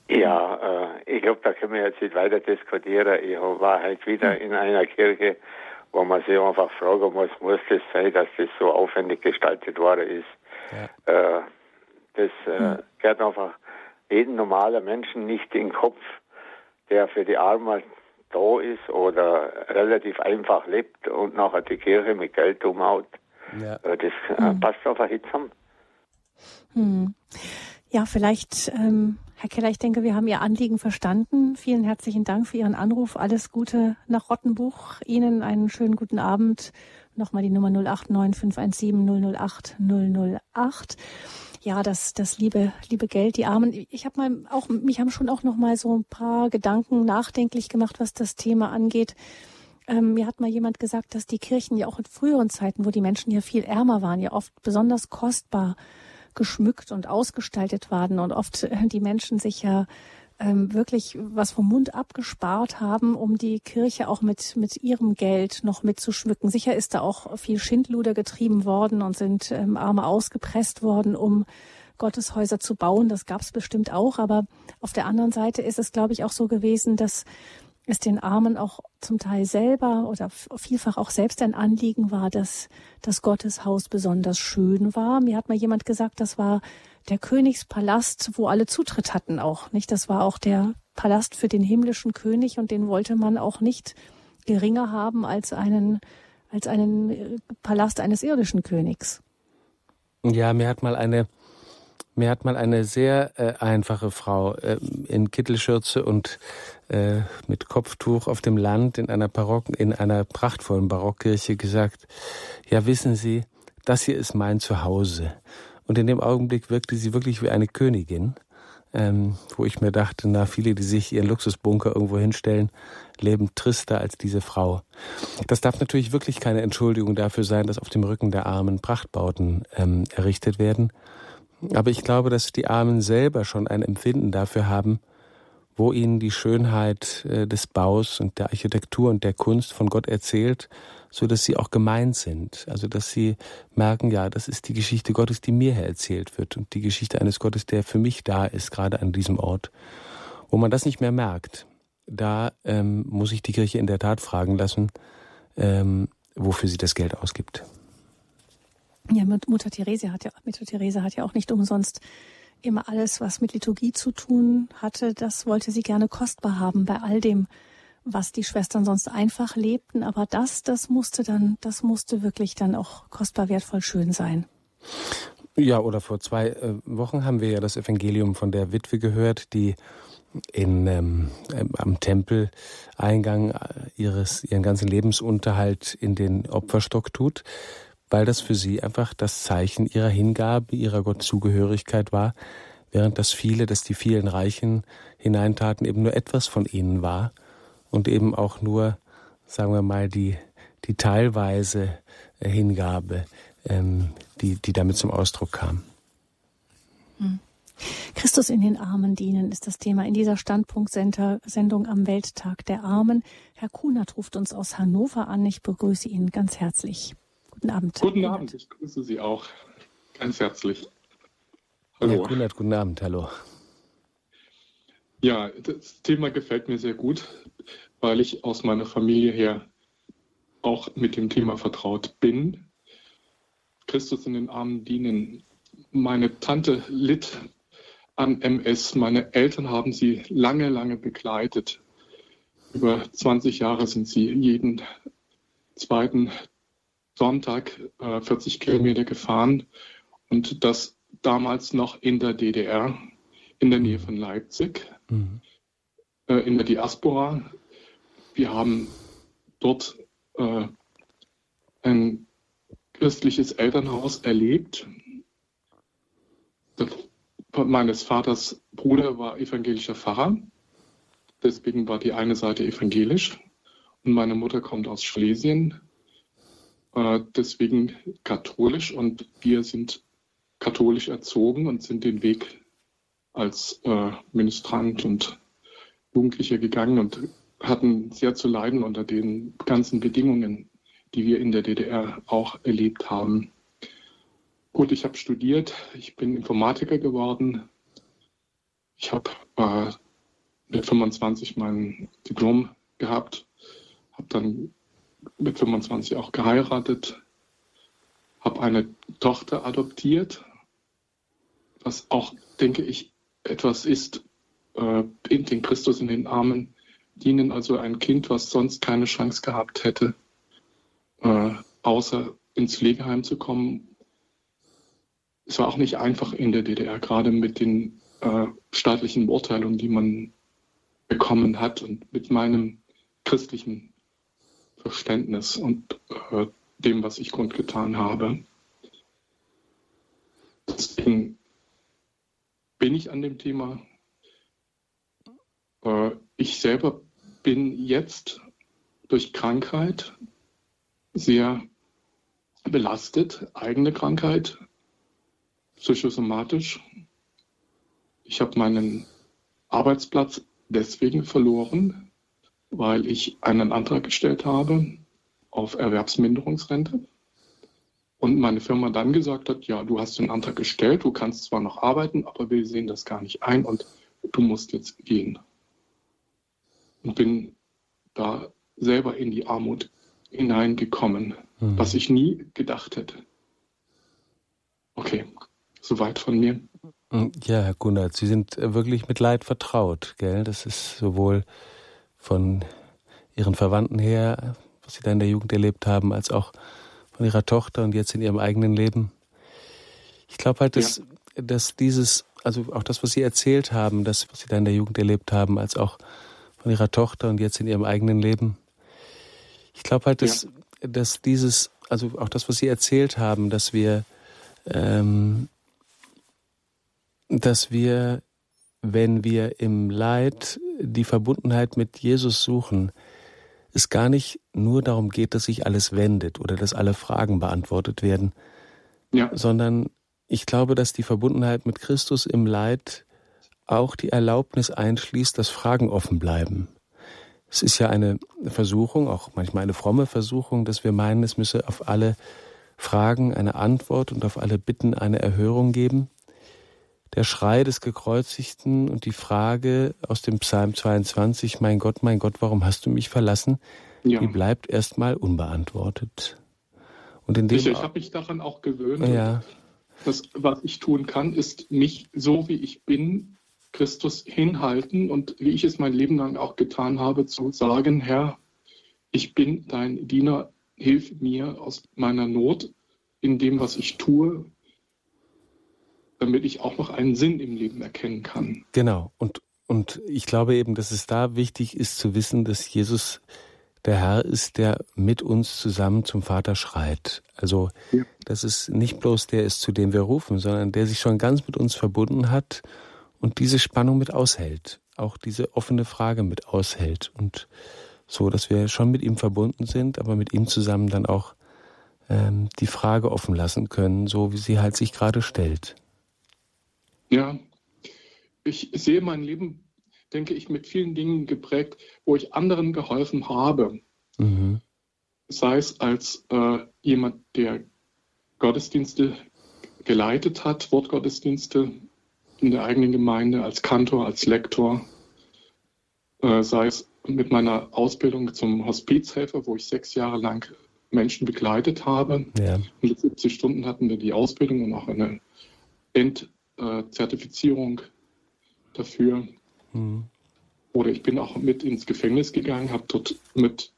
[SPEAKER 3] Ja, äh, ich glaube, da können wir jetzt nicht weiter diskutieren. Ich war halt wieder in einer Kirche, wo man sich einfach fragen muss, muss das sein, dass das so aufwendig gestaltet worden ist. Ja. Äh, das äh, hm. geht einfach jeden normalen Menschen nicht in den Kopf, der für die Armen da ist oder relativ einfach lebt und nachher die Kirche mit Geld umhaut. Ja. Äh, das hm. passt einfach nicht zusammen.
[SPEAKER 1] Hm. Ja, vielleicht, ähm, Herr Keller, ich denke, wir haben Ihr Anliegen verstanden. Vielen herzlichen Dank für Ihren Anruf. Alles Gute nach Rottenbuch. Ihnen einen schönen guten Abend. Nochmal die Nummer 089 517 008 008 ja, das, das liebe, liebe Geld, die Armen. Ich habe mal auch, mich haben schon auch noch mal so ein paar Gedanken nachdenklich gemacht, was das Thema angeht. Ähm, mir hat mal jemand gesagt, dass die Kirchen ja auch in früheren Zeiten, wo die Menschen ja viel ärmer waren, ja oft besonders kostbar geschmückt und ausgestaltet waren und oft äh, die Menschen sich ja ähm, wirklich was vom Mund abgespart haben, um die Kirche auch mit, mit ihrem Geld noch mitzuschmücken. Sicher ist da auch viel Schindluder getrieben worden und sind ähm, Arme ausgepresst worden, um Gotteshäuser zu bauen. Das gab es bestimmt auch. Aber auf der anderen Seite ist es, glaube ich, auch so gewesen, dass es den Armen auch zum Teil selber oder vielfach auch selbst ein Anliegen war, dass das Gotteshaus besonders schön war. Mir hat mal jemand gesagt, das war der Königspalast, wo alle Zutritt hatten auch, nicht? Das war auch der Palast für den himmlischen König und den wollte man auch nicht geringer haben als einen, als einen äh, Palast eines irdischen Königs.
[SPEAKER 2] Ja, mir hat mal eine, mir hat mal eine sehr äh, einfache Frau äh, in Kittelschürze und äh, mit Kopftuch auf dem Land in einer Barock, in einer prachtvollen Barockkirche gesagt, ja wissen Sie, das hier ist mein Zuhause. Und in dem Augenblick wirkte sie wirklich wie eine Königin, ähm, wo ich mir dachte, na, viele, die sich ihren Luxusbunker irgendwo hinstellen, leben trister als diese Frau. Das darf natürlich wirklich keine Entschuldigung dafür sein, dass auf dem Rücken der Armen Prachtbauten ähm, errichtet werden. Aber ich glaube, dass die Armen selber schon ein Empfinden dafür haben, wo ihnen die Schönheit äh, des Baus und der Architektur und der Kunst von Gott erzählt so dass sie auch gemeint sind. Also dass sie merken, ja, das ist die Geschichte Gottes, die mir erzählt wird und die Geschichte eines Gottes, der für mich da ist, gerade an diesem Ort. Wo man das nicht mehr merkt, da ähm, muss ich die Kirche in der Tat fragen lassen, ähm, wofür sie das Geld ausgibt.
[SPEAKER 1] Ja, Mutter Therese hat ja, Mutter Therese hat ja auch nicht umsonst immer alles, was mit Liturgie zu tun hatte, das wollte sie gerne kostbar haben bei all dem, was die Schwestern sonst einfach lebten. Aber das, das musste dann, das musste wirklich dann auch kostbar wertvoll schön sein.
[SPEAKER 2] Ja, oder vor zwei äh, Wochen haben wir ja das Evangelium von der Witwe gehört, die in, ähm, am Tempeleingang äh, ihres, ihren ganzen Lebensunterhalt in den Opferstock tut, weil das für sie einfach das Zeichen ihrer Hingabe, ihrer Gottzugehörigkeit war, während das viele, dass die vielen Reichen hineintaten, eben nur etwas von ihnen war und eben auch nur, sagen wir mal, die, die teilweise äh, Hingabe, ähm, die, die damit zum Ausdruck kam.
[SPEAKER 1] Hm. Christus in den Armen dienen ist das Thema in dieser Standpunkt-Sendung am Welttag der Armen. Herr Kunert ruft uns aus Hannover an. Ich begrüße ihn ganz herzlich. Guten Abend.
[SPEAKER 4] Guten Abend, ich grüße Sie auch ganz herzlich.
[SPEAKER 2] Hallo. Herr Kunert, guten Abend, hallo.
[SPEAKER 4] Ja, das Thema gefällt mir sehr gut weil ich aus meiner Familie her auch mit dem Thema vertraut bin. Christus in den Armen dienen. Meine Tante litt an MS. Meine Eltern haben sie lange, lange begleitet. Über 20 Jahre sind sie jeden zweiten Sonntag äh, 40 Kilometer gefahren und das damals noch in der DDR, in der Nähe von Leipzig, mhm. äh, in der Diaspora. Wir haben dort äh, ein christliches Elternhaus erlebt. Das, meines Vaters Bruder war evangelischer Pfarrer. Deswegen war die eine Seite evangelisch. Und meine Mutter kommt aus Schlesien. Äh, deswegen katholisch. Und wir sind katholisch erzogen und sind den Weg als äh, Ministrant und Jugendlicher gegangen und hatten sehr zu leiden unter den ganzen Bedingungen, die wir in der DDR auch erlebt haben. Gut, ich habe studiert, ich bin Informatiker geworden. Ich habe äh, mit 25 mein Diplom gehabt, habe dann mit 25 auch geheiratet, habe eine Tochter adoptiert, was auch, denke ich, etwas ist, äh, in den Christus in den Armen dienen, also ein Kind, was sonst keine Chance gehabt hätte, äh, außer ins Pflegeheim zu kommen. Es war auch nicht einfach in der DDR, gerade mit den äh, staatlichen Beurteilungen, die man bekommen hat und mit meinem christlichen Verständnis und äh, dem, was ich kundgetan habe. Deswegen bin ich an dem Thema. Äh, ich selber bin jetzt durch Krankheit sehr belastet, eigene Krankheit, psychosomatisch. Ich habe meinen Arbeitsplatz deswegen verloren, weil ich einen Antrag gestellt habe auf Erwerbsminderungsrente. Und meine Firma dann gesagt hat, ja, du hast den Antrag gestellt, du kannst zwar noch arbeiten, aber wir sehen das gar nicht ein und du musst jetzt gehen. Und bin da selber in die Armut hineingekommen, mhm. was ich nie gedacht hätte. Okay, soweit von mir.
[SPEAKER 2] Hm, ja, Herr Gunnert, Sie sind wirklich mit Leid vertraut, gell? Das ist sowohl von Ihren Verwandten her, was Sie da in der Jugend erlebt haben, als auch von Ihrer Tochter und jetzt in Ihrem eigenen Leben. Ich glaube halt, dass, ja. dass dieses, also auch das, was Sie erzählt haben, das, was Sie da in der Jugend erlebt haben, als auch von Ihrer Tochter und jetzt in Ihrem eigenen Leben. Ich glaube halt, dass, ja. dass dieses, also auch das, was Sie erzählt haben, dass wir ähm, dass wir, wenn wir im Leid die Verbundenheit mit Jesus suchen, es gar nicht nur darum geht, dass sich alles wendet oder dass alle Fragen beantwortet werden, ja. sondern ich glaube, dass die Verbundenheit mit Christus im Leid auch die Erlaubnis einschließt, dass Fragen offen bleiben. Es ist ja eine Versuchung, auch manchmal eine fromme Versuchung, dass wir meinen, es müsse auf alle Fragen eine Antwort und auf alle Bitten eine Erhörung geben der Schrei des Gekreuzigten und die Frage aus dem Psalm 22, mein Gott, mein Gott, warum hast du mich verlassen, ja. die bleibt erstmal unbeantwortet.
[SPEAKER 4] Und in dem Sicher, ich habe mich daran auch gewöhnt. Ja. Das, was ich tun kann, ist mich so, wie ich bin, Christus hinhalten und wie ich es mein Leben lang auch getan habe, zu sagen, Herr, ich bin dein Diener, hilf mir aus meiner Not in dem, was ich tue, damit ich auch noch einen Sinn im Leben erkennen kann.
[SPEAKER 2] Genau. Und, und ich glaube eben, dass es da wichtig ist zu wissen, dass Jesus der Herr ist, der mit uns zusammen zum Vater schreit. Also, ja. dass es nicht bloß der ist, zu dem wir rufen, sondern der sich schon ganz mit uns verbunden hat und diese Spannung mit aushält. Auch diese offene Frage mit aushält. Und so, dass wir schon mit ihm verbunden sind, aber mit ihm zusammen dann auch ähm, die Frage offen lassen können, so wie sie halt sich gerade stellt.
[SPEAKER 4] Ja, ich sehe mein Leben, denke ich, mit vielen Dingen geprägt, wo ich anderen geholfen habe. Mhm. Sei es als äh, jemand, der Gottesdienste geleitet hat, Wortgottesdienste in der eigenen Gemeinde, als Kantor, als Lektor, äh, sei es mit meiner Ausbildung zum Hospizhelfer, wo ich sechs Jahre lang Menschen begleitet habe. Ja. 170 Stunden hatten wir die Ausbildung und auch eine End äh, dafür. Mhm. Oder ich bin auch mit ins Gefängnis gegangen, habe dort mit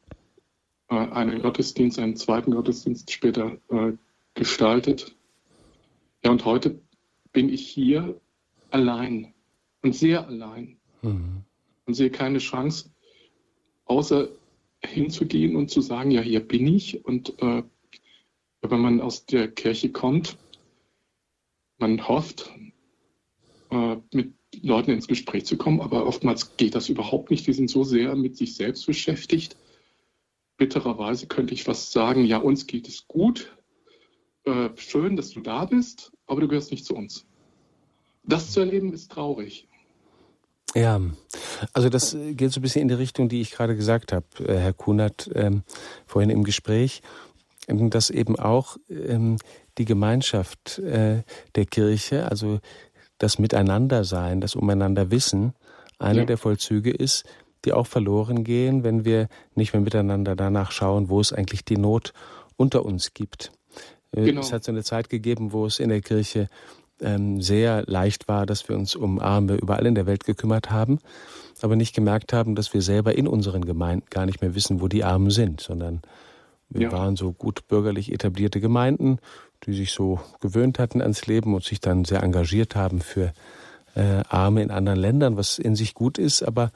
[SPEAKER 4] äh, einen Gottesdienst, einen zweiten Gottesdienst später äh, gestaltet. Ja, und heute bin ich hier allein und sehr allein mhm. und sehe keine Chance, außer hinzugehen und zu sagen, ja, hier bin ich. Und äh, wenn man aus der Kirche kommt, man hofft, äh, mit Leuten ins Gespräch zu kommen, aber oftmals geht das überhaupt nicht. Die sind so sehr mit sich selbst beschäftigt. Bittererweise könnte ich fast sagen, ja, uns geht es gut. Äh, schön, dass du da bist. aber du gehörst nicht zu uns. Das zu erleben ist traurig.
[SPEAKER 2] Ja, also das geht so ein bisschen in die Richtung, die ich gerade gesagt habe, äh, Herr Kunert, ähm, vorhin im Gespräch, dass eben auch ähm, die Gemeinschaft äh, der Kirche, also das Miteinandersein, das Umeinanderwissen, einer ja. der Vollzüge ist, die auch verloren gehen, wenn wir nicht mehr miteinander danach schauen, wo es eigentlich die Not unter uns gibt. Äh, genau. Es hat so eine Zeit gegeben, wo es in der Kirche ähm, sehr leicht war, dass wir uns um Arme überall in der Welt gekümmert haben, aber nicht gemerkt haben, dass wir selber in unseren Gemeinden gar nicht mehr wissen, wo die Armen sind, sondern wir ja. waren so gut bürgerlich etablierte Gemeinden, die sich so gewöhnt hatten ans Leben und sich dann sehr engagiert haben für äh, Arme in anderen Ländern, was in sich gut ist, aber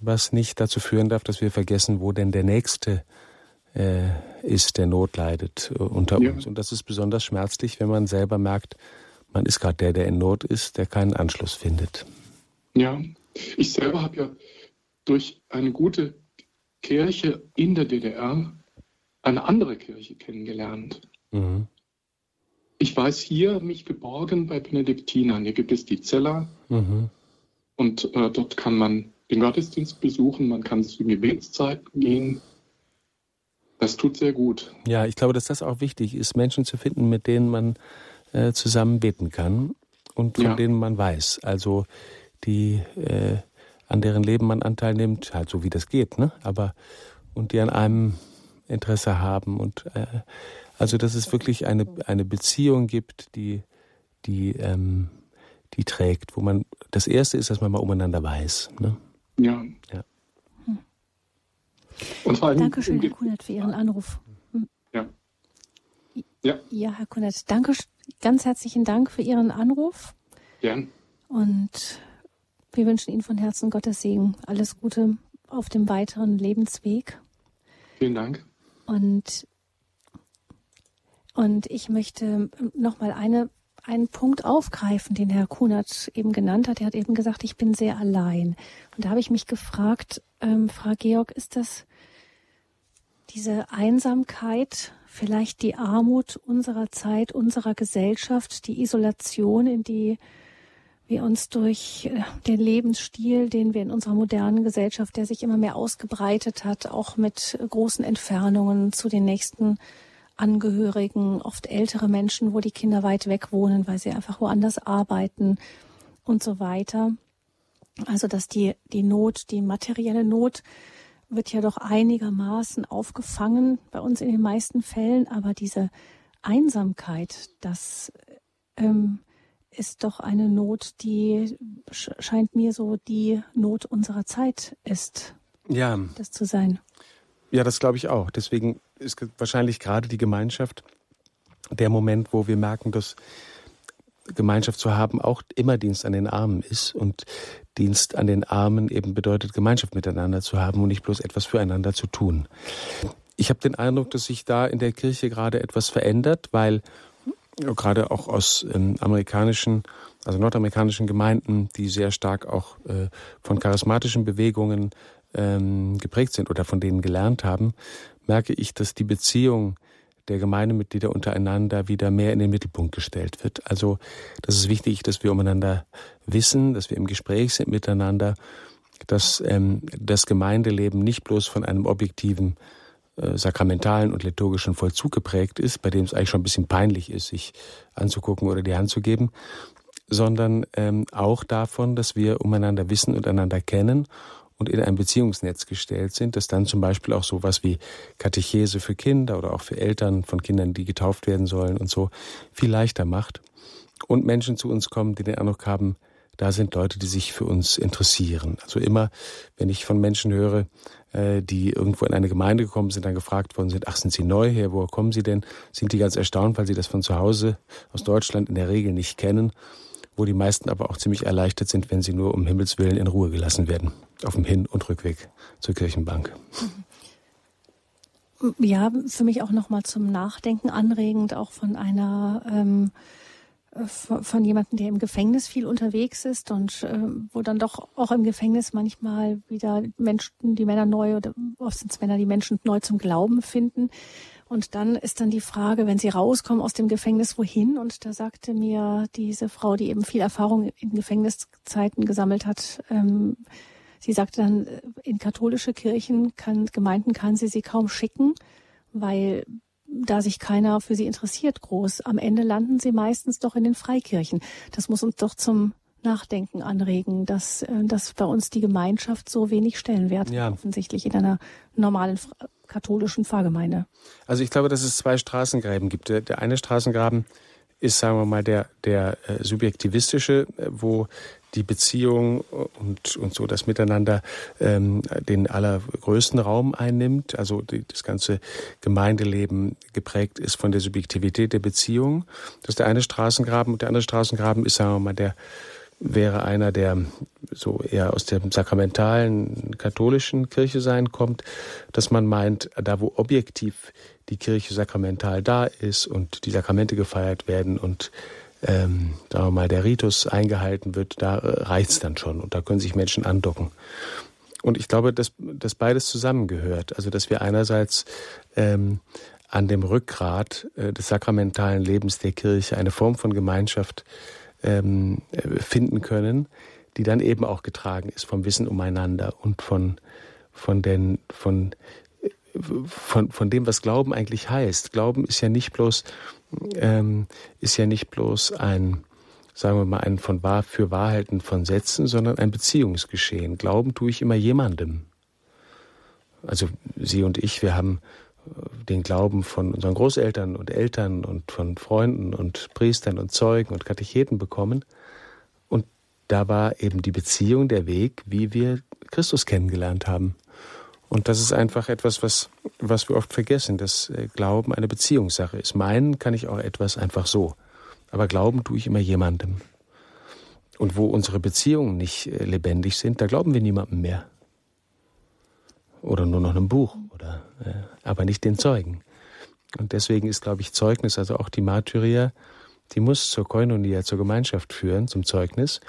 [SPEAKER 2] was nicht dazu führen darf, dass wir vergessen, wo denn der Nächste äh, ist, der Not leidet äh, unter ja. uns. Und das ist besonders schmerzlich, wenn man selber merkt, man ist gerade der, der in Not ist, der keinen Anschluss findet.
[SPEAKER 4] Ja, ich selber habe ja durch eine gute Kirche in der DDR eine andere Kirche kennengelernt. Mhm. Ich weiß hier mich geborgen bei Benediktinern. Hier gibt es die Zeller mhm. und äh, dort kann man den Gottesdienst besuchen, man kann zu Gebetszeiten gehen. Das tut sehr gut.
[SPEAKER 2] Ja, ich glaube, dass das auch wichtig ist, Menschen zu finden, mit denen man äh, zusammen beten kann und von ja. denen man weiß, also die äh, an deren Leben man Anteil nimmt, halt so wie das geht, ne? Aber und die an einem Interesse haben und äh, also dass es wirklich eine eine Beziehung gibt, die die ähm, die trägt, wo man das erste ist, dass man mal umeinander weiß. Ne?
[SPEAKER 4] Ja. ja.
[SPEAKER 1] Hm. Und vor allem Dankeschön, Herr Kunert, für Ihren Anruf.
[SPEAKER 4] Hm. Ja.
[SPEAKER 1] Ja. Ja, Herr Kunert, danke, ganz herzlichen Dank für Ihren Anruf.
[SPEAKER 4] Gern.
[SPEAKER 1] Und wir wünschen Ihnen von Herzen Gottes Segen. Alles Gute auf dem weiteren Lebensweg.
[SPEAKER 4] Vielen Dank.
[SPEAKER 1] Und, und ich möchte noch mal eine einen Punkt aufgreifen, den Herr Kunert eben genannt hat. Er hat eben gesagt, ich bin sehr allein. Und da habe ich mich gefragt, ähm, Frau Georg, ist das diese Einsamkeit, vielleicht die Armut unserer Zeit, unserer Gesellschaft, die Isolation, in die wir uns durch äh, den Lebensstil, den wir in unserer modernen Gesellschaft, der sich immer mehr ausgebreitet hat, auch mit großen Entfernungen zu den nächsten Angehörigen, oft ältere Menschen, wo die Kinder weit weg wohnen, weil sie einfach woanders arbeiten und so weiter. Also dass die, die Not, die materielle Not wird ja doch einigermaßen aufgefangen bei uns in den meisten Fällen, aber diese Einsamkeit, das ähm, ist doch eine Not, die scheint mir so die Not unserer Zeit ist.
[SPEAKER 2] Ja.
[SPEAKER 1] Das zu sein.
[SPEAKER 2] Ja, das glaube ich auch. Deswegen ist wahrscheinlich gerade die Gemeinschaft der Moment, wo wir merken, dass Gemeinschaft zu haben auch immer Dienst an den Armen ist und Dienst an den Armen eben bedeutet, Gemeinschaft miteinander zu haben und nicht bloß etwas füreinander zu tun. Ich habe den Eindruck, dass sich da in der Kirche gerade etwas verändert, weil gerade auch aus ähm, amerikanischen, also nordamerikanischen Gemeinden, die sehr stark auch äh, von charismatischen Bewegungen ähm, geprägt sind oder von denen gelernt haben, merke ich, dass die Beziehung der Gemeindemitglieder untereinander wieder mehr in den Mittelpunkt gestellt wird. Also das ist wichtig, dass wir umeinander wissen, dass wir im Gespräch sind miteinander, dass ähm, das Gemeindeleben nicht bloß von einem objektiven äh, sakramentalen und liturgischen Vollzug geprägt ist, bei dem es eigentlich schon ein bisschen peinlich ist, sich anzugucken oder die Hand zu geben, sondern ähm, auch davon, dass wir umeinander wissen und einander kennen und in ein Beziehungsnetz gestellt sind, das dann zum Beispiel auch sowas wie Katechese für Kinder oder auch für Eltern von Kindern, die getauft werden sollen und so viel leichter macht. Und Menschen zu uns kommen, die den Eindruck haben, da sind Leute, die sich für uns interessieren. Also immer, wenn ich von Menschen höre, äh, die irgendwo in eine Gemeinde gekommen sind, dann gefragt worden sind, ach, sind Sie neu hier, woher kommen Sie denn? Sind die ganz erstaunt, weil sie das von zu Hause aus Deutschland in der Regel nicht kennen wo die meisten aber auch ziemlich erleichtert sind, wenn sie nur um Himmels Willen in Ruhe gelassen werden, auf dem Hin- und Rückweg zur Kirchenbank.
[SPEAKER 1] Ja, für mich auch nochmal zum Nachdenken anregend, auch von einer ähm, von jemandem, der im Gefängnis viel unterwegs ist und äh, wo dann doch auch im Gefängnis manchmal wieder Menschen, die Männer neu oder oft sind es Männer, die Menschen neu zum Glauben finden Und dann ist dann die Frage, wenn Sie rauskommen aus dem Gefängnis, wohin? Und da sagte mir diese Frau, die eben viel Erfahrung in Gefängniszeiten gesammelt hat, ähm, sie sagte dann, äh, in katholische Kirchen, kann, Gemeinden kann sie sie kaum schicken, weil da sich keiner für sie interessiert groß. Am Ende landen sie meistens doch in den Freikirchen. Das muss uns doch zum Nachdenken anregen, dass, äh, dass bei uns die Gemeinschaft so wenig Stellenwert ja. offensichtlich in einer normalen katholischen Pfarrgemeinde.
[SPEAKER 2] Also ich glaube, dass es zwei Straßengräben gibt. Der eine Straßengraben ist, sagen wir mal, der, der äh, subjektivistische, äh, wo die Beziehung und, und so das Miteinander ähm, den allergrößten Raum einnimmt. Also die, das ganze Gemeindeleben geprägt ist von der Subjektivität der Beziehung. Das ist der eine Straßengraben. Und der andere Straßengraben ist, sagen wir mal, der wäre einer, der so eher aus der sakramentalen katholischen Kirche sein kommt, dass man meint, da wo objektiv die Kirche sakramental da ist und die Sakramente gefeiert werden und ähm, sagen wir mal der Ritus eingehalten wird, da reicht's dann schon und da können sich Menschen andocken. Und ich glaube, dass, dass beides zusammengehört. Also dass wir einerseits ähm, an dem Rückgrat äh, des sakramentalen Lebens der Kirche eine Form von Gemeinschaft ähm, finden können, die dann eben auch getragen ist vom Wissen umeinander und von, von, den, von, von, von dem, was Glauben eigentlich heißt. Glauben ist ja nicht bloß, ähm, ist ja nicht bloß ein, sagen wir mal, ein von wahr für Wahrheiten von Sätzen, sondern ein Beziehungsgeschehen. Glauben tue ich immer jemandem. Also Sie und ich, wir haben den Glauben von unseren Großeltern und Eltern und von Freunden und Priestern und Zeugen und Katecheten bekommen. Und da war eben die Beziehung der Weg, wie wir Christus kennengelernt haben. Und das ist einfach etwas, was, was wir oft vergessen, dass äh, Glauben eine Beziehungssache ist. Meinen kann ich auch etwas einfach so. Aber Glauben tue ich immer jemandem. Und wo unsere Beziehungen nicht äh, lebendig sind, da glauben wir niemandem mehr oder nur noch einem Buch aber nicht den Zeugen. Und deswegen ist, glaube ich, Zeugnis, also auch die Martyria, die muss zur Koinonia, zur Gemeinschaft führen, zum Zeugnis,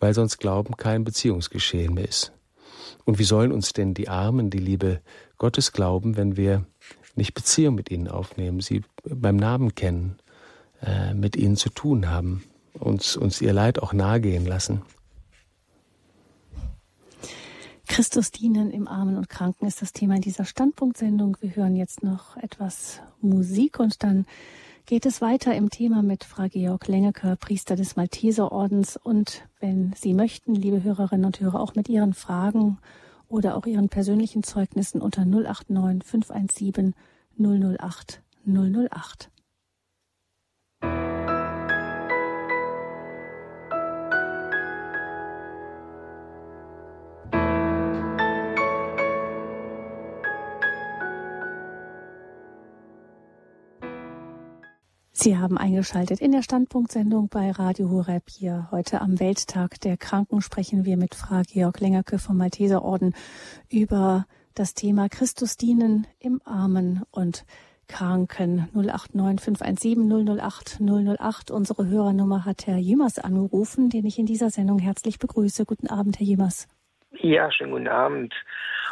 [SPEAKER 2] weil sonst Glauben kein Beziehungsgeschehen mehr ist. Und wie sollen uns denn die Armen die Liebe Gottes glauben, wenn wir nicht Beziehung mit ihnen aufnehmen, sie beim Namen kennen, äh, mit ihnen zu tun haben, uns, uns ihr Leid auch nahegehen lassen?
[SPEAKER 1] Christus dienen im Armen und Kranken ist das Thema in dieser Standpunktsendung. Wir hören jetzt noch etwas Musik und dann geht es weiter im Thema mit Frau Georg Lengeker, Priester des Malteserordens. Und wenn Sie möchten, liebe Hörerinnen und Hörer, auch mit Ihren Fragen oder auch Ihren persönlichen Zeugnissen unter 089 517 008 008. Sie haben eingeschaltet in der Standpunktsendung bei Radio Horeb hier. Heute am Welttag der Kranken sprechen wir mit Frau Georg Lengerke vom Malteserorden über das Thema Christus dienen im Armen und Kranken 089 517 008 008. Unsere Hörernummer hat Herr Jümmers angerufen, den ich in dieser Sendung herzlich begrüße. Guten Abend, Herr Jümmers.
[SPEAKER 5] Ja, schönen guten Abend.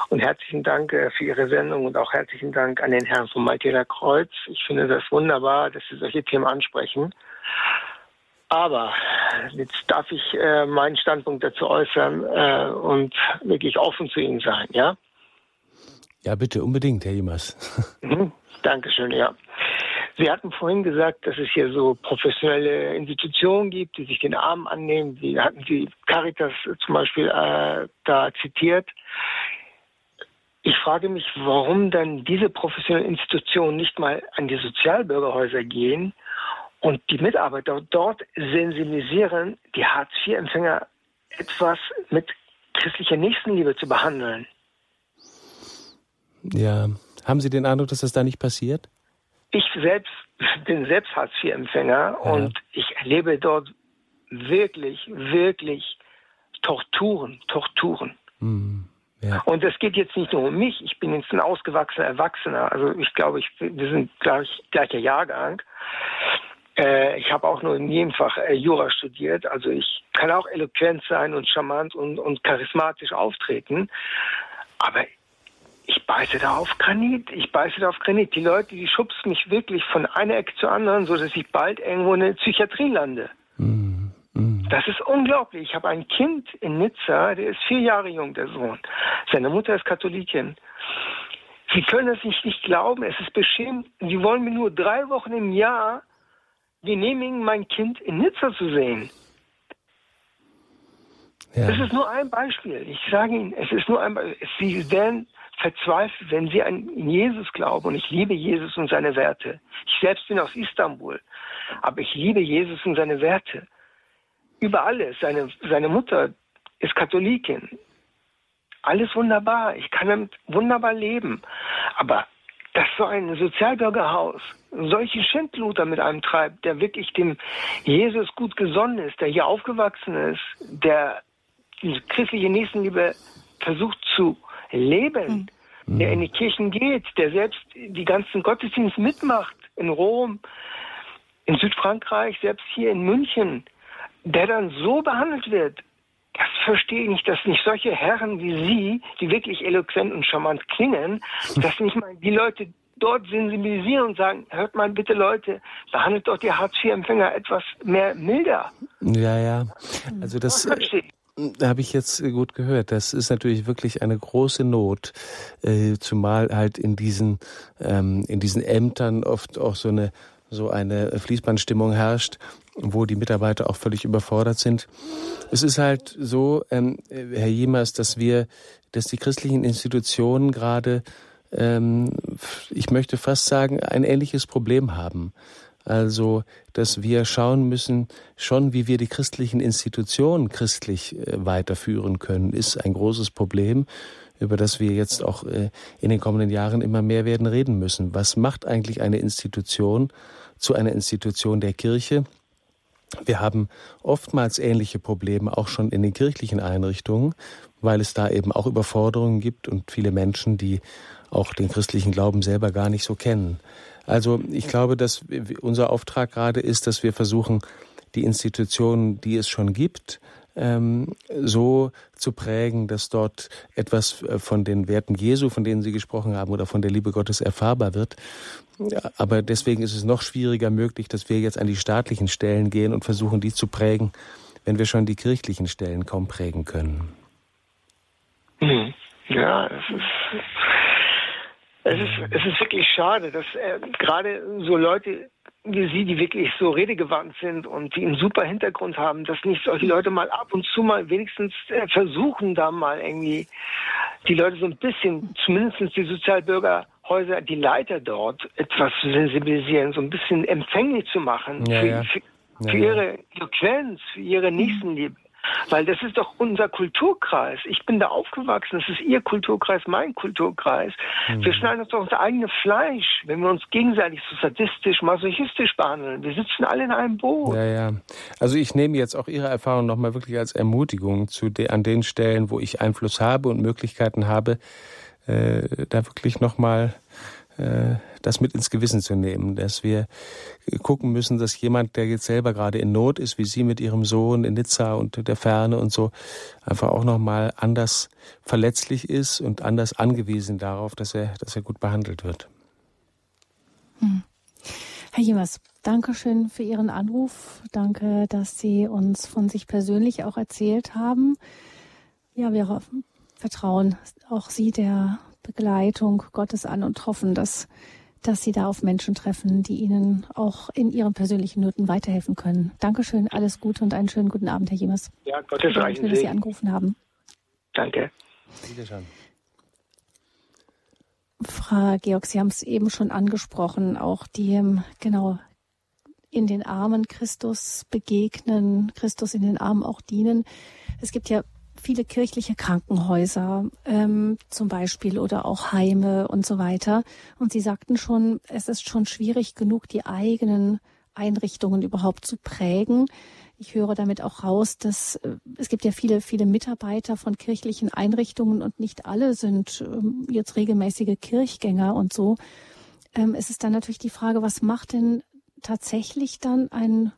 [SPEAKER 5] Und herzlichen Dank äh, für Ihre Sendung und auch herzlichen Dank an den Herrn vom Malteser Kreuz. Ich finde das wunderbar, dass Sie solche Themen ansprechen. Aber jetzt darf ich äh, meinen Standpunkt dazu äußern äh, und wirklich offen zu Ihnen sein, ja?
[SPEAKER 2] Ja, bitte, unbedingt, Herr Jimas.
[SPEAKER 5] Mhm, Dankeschön, ja. Sie hatten vorhin gesagt, dass es hier so professionelle Institutionen gibt, die sich den Armen annehmen. Sie hatten Sie Caritas zum Beispiel äh, da zitiert. Ich frage mich, warum dann diese professionellen Institutionen nicht mal an die Sozialbürgerhäuser gehen und die Mitarbeiter dort sensibilisieren, die Hartz-IV-Empfänger etwas mit christlicher Nächstenliebe zu behandeln.
[SPEAKER 2] Ja, haben Sie den Eindruck, dass das da nicht passiert?
[SPEAKER 5] Ich selbst bin selbst Hartz-IV-Empfänger ja. und ich erlebe dort wirklich, wirklich Torturen, Torturen. Mhm. Ja. Und es geht jetzt nicht nur um mich. Ich bin jetzt ein ausgewachsener Erwachsener. Also ich glaube, ich, wir sind gleich, gleicher Jahrgang. Äh, ich habe auch nur in jedem Fach äh, Jura studiert. Also ich kann auch eloquent sein und charmant und, und charismatisch auftreten. Aber ich beiße da auf Granit, ich beiße da auf Granit. Die Leute, die schubsen mich wirklich von einer Ecke zur anderen, so dass ich bald irgendwo in der Psychiatrie lande. Mm, mm. Das ist unglaublich. Ich habe ein Kind in Nizza, der ist vier Jahre jung, der Sohn. Seine Mutter ist Katholikin. Sie können es sich nicht glauben, es ist beschämend. Sie wollen mir nur drei Wochen im Jahr genehmigen, mein Kind in Nizza zu sehen. Ja. Das ist nur ein Beispiel. Ich sage Ihnen, es ist nur ein Beispiel. Sie werden verzweifelt, wenn Sie an Jesus glauben. Und ich liebe Jesus und seine Werte. Ich selbst bin aus Istanbul. Aber ich liebe Jesus und seine Werte. Über alles. Seine, seine Mutter ist Katholikin. Alles wunderbar. Ich kann damit wunderbar leben. Aber dass so ein Sozialbürgerhaus solche Schindluter mit einem treibt, der wirklich dem Jesus gut gesonnen ist, der hier aufgewachsen ist, der die christliche Nächstenliebe versucht zu leben, mhm. der in die Kirchen geht, der selbst die ganzen Gottesdienste mitmacht in Rom, in Südfrankreich, selbst hier in München, der dann so behandelt wird, das verstehe ich nicht, dass nicht solche Herren wie Sie, die wirklich eloquent und charmant klingen, dass nicht mal die Leute dort sensibilisieren und sagen, hört mal bitte Leute, behandelt doch die Hartz-IV-Empfänger etwas mehr milder.
[SPEAKER 2] Ja, ja. Also das, das habe ich jetzt gut gehört. Das ist natürlich wirklich eine große Not, äh, zumal halt in diesen ähm, in diesen Ämtern oft auch so eine so eine Fließbandstimmung herrscht, wo die Mitarbeiter auch völlig überfordert sind. Es ist halt so, ähm, Herr Jemers, dass wir, dass die christlichen Institutionen gerade, ähm, ich möchte fast sagen, ein ähnliches Problem haben. Also, dass wir schauen müssen, schon wie wir die christlichen Institutionen christlich äh, weiterführen können, ist ein großes Problem, über das wir jetzt auch äh, in den kommenden Jahren immer mehr werden reden müssen. Was macht eigentlich eine Institution zu einer Institution der Kirche? Wir haben oftmals ähnliche Probleme auch schon in den kirchlichen Einrichtungen, weil es da eben auch Überforderungen gibt und viele Menschen, die auch den christlichen Glauben selber gar nicht so kennen. Also ich glaube, dass unser Auftrag gerade ist, dass wir versuchen, die Institutionen, die es schon gibt, ähm, so zu prägen, dass dort etwas äh, von den Werten Jesu, von denen Sie gesprochen haben, oder von der Liebe Gottes erfahrbar wird. Aber deswegen ist es noch schwieriger möglich, dass wir jetzt an die staatlichen Stellen gehen und versuchen, die zu prägen, wenn wir schon die kirchlichen Stellen kaum prägen können.
[SPEAKER 5] Hm. Ja, es ist es ist, es ist wirklich schade, dass äh, gerade so Leute wie Sie, die wirklich so redegewandt sind und die einen super Hintergrund haben, dass nicht solche Leute mal ab und zu mal wenigstens äh, versuchen, da mal irgendwie die Leute so ein bisschen, zumindest die Sozialbürgerhäuser, die Leiter dort etwas zu sensibilisieren, so ein bisschen empfänglich zu machen ja, für, ja. für, für ja, ihre Eloquenz, für ihre Nächstenliebe. Weil das ist doch unser Kulturkreis. Ich bin da aufgewachsen. Das ist Ihr Kulturkreis, mein Kulturkreis. Mhm. Wir schneiden uns doch unser eigenes Fleisch, wenn wir uns gegenseitig so sadistisch, masochistisch behandeln. Wir sitzen alle in einem Boot.
[SPEAKER 2] Ja, ja. Also ich nehme jetzt auch Ihre Erfahrung nochmal wirklich als Ermutigung zu de an den Stellen, wo ich Einfluss habe und Möglichkeiten habe, äh, da wirklich nochmal das mit ins Gewissen zu nehmen, dass wir gucken müssen, dass jemand, der jetzt selber gerade in Not ist, wie Sie mit Ihrem Sohn in Nizza und der Ferne und so, einfach auch nochmal anders verletzlich ist und anders angewiesen darauf, dass er, dass er gut behandelt wird.
[SPEAKER 1] Hm. Herr Jemers, danke schön für Ihren Anruf. Danke, dass Sie uns von sich persönlich auch erzählt haben. Ja, wir vertrauen auch Sie der Begleitung Gottes an und hoffen, dass dass Sie da auf Menschen treffen, die Ihnen auch in Ihren persönlichen Nöten weiterhelfen können. Dankeschön, alles Gute und einen schönen guten Abend, Herr Jemers.
[SPEAKER 5] Ja, Gottes Schön,
[SPEAKER 1] dass Sie angerufen haben.
[SPEAKER 5] Danke.
[SPEAKER 2] Wiederschauen.
[SPEAKER 1] Frau Georg, Sie haben es eben schon angesprochen, auch die, ähm, genau, in den Armen Christus begegnen, Christus in den Armen auch dienen. Es gibt ja viele kirchliche Krankenhäuser ähm, zum Beispiel oder auch Heime und so weiter. Und Sie sagten schon, es ist schon schwierig genug, die eigenen Einrichtungen überhaupt zu prägen. Ich höre damit auch raus, dass äh, es gibt ja viele, viele Mitarbeiter von kirchlichen Einrichtungen und nicht alle sind ähm, jetzt regelmäßige Kirchgänger und so. Ähm, es ist dann natürlich die Frage, was macht denn tatsächlich dann ein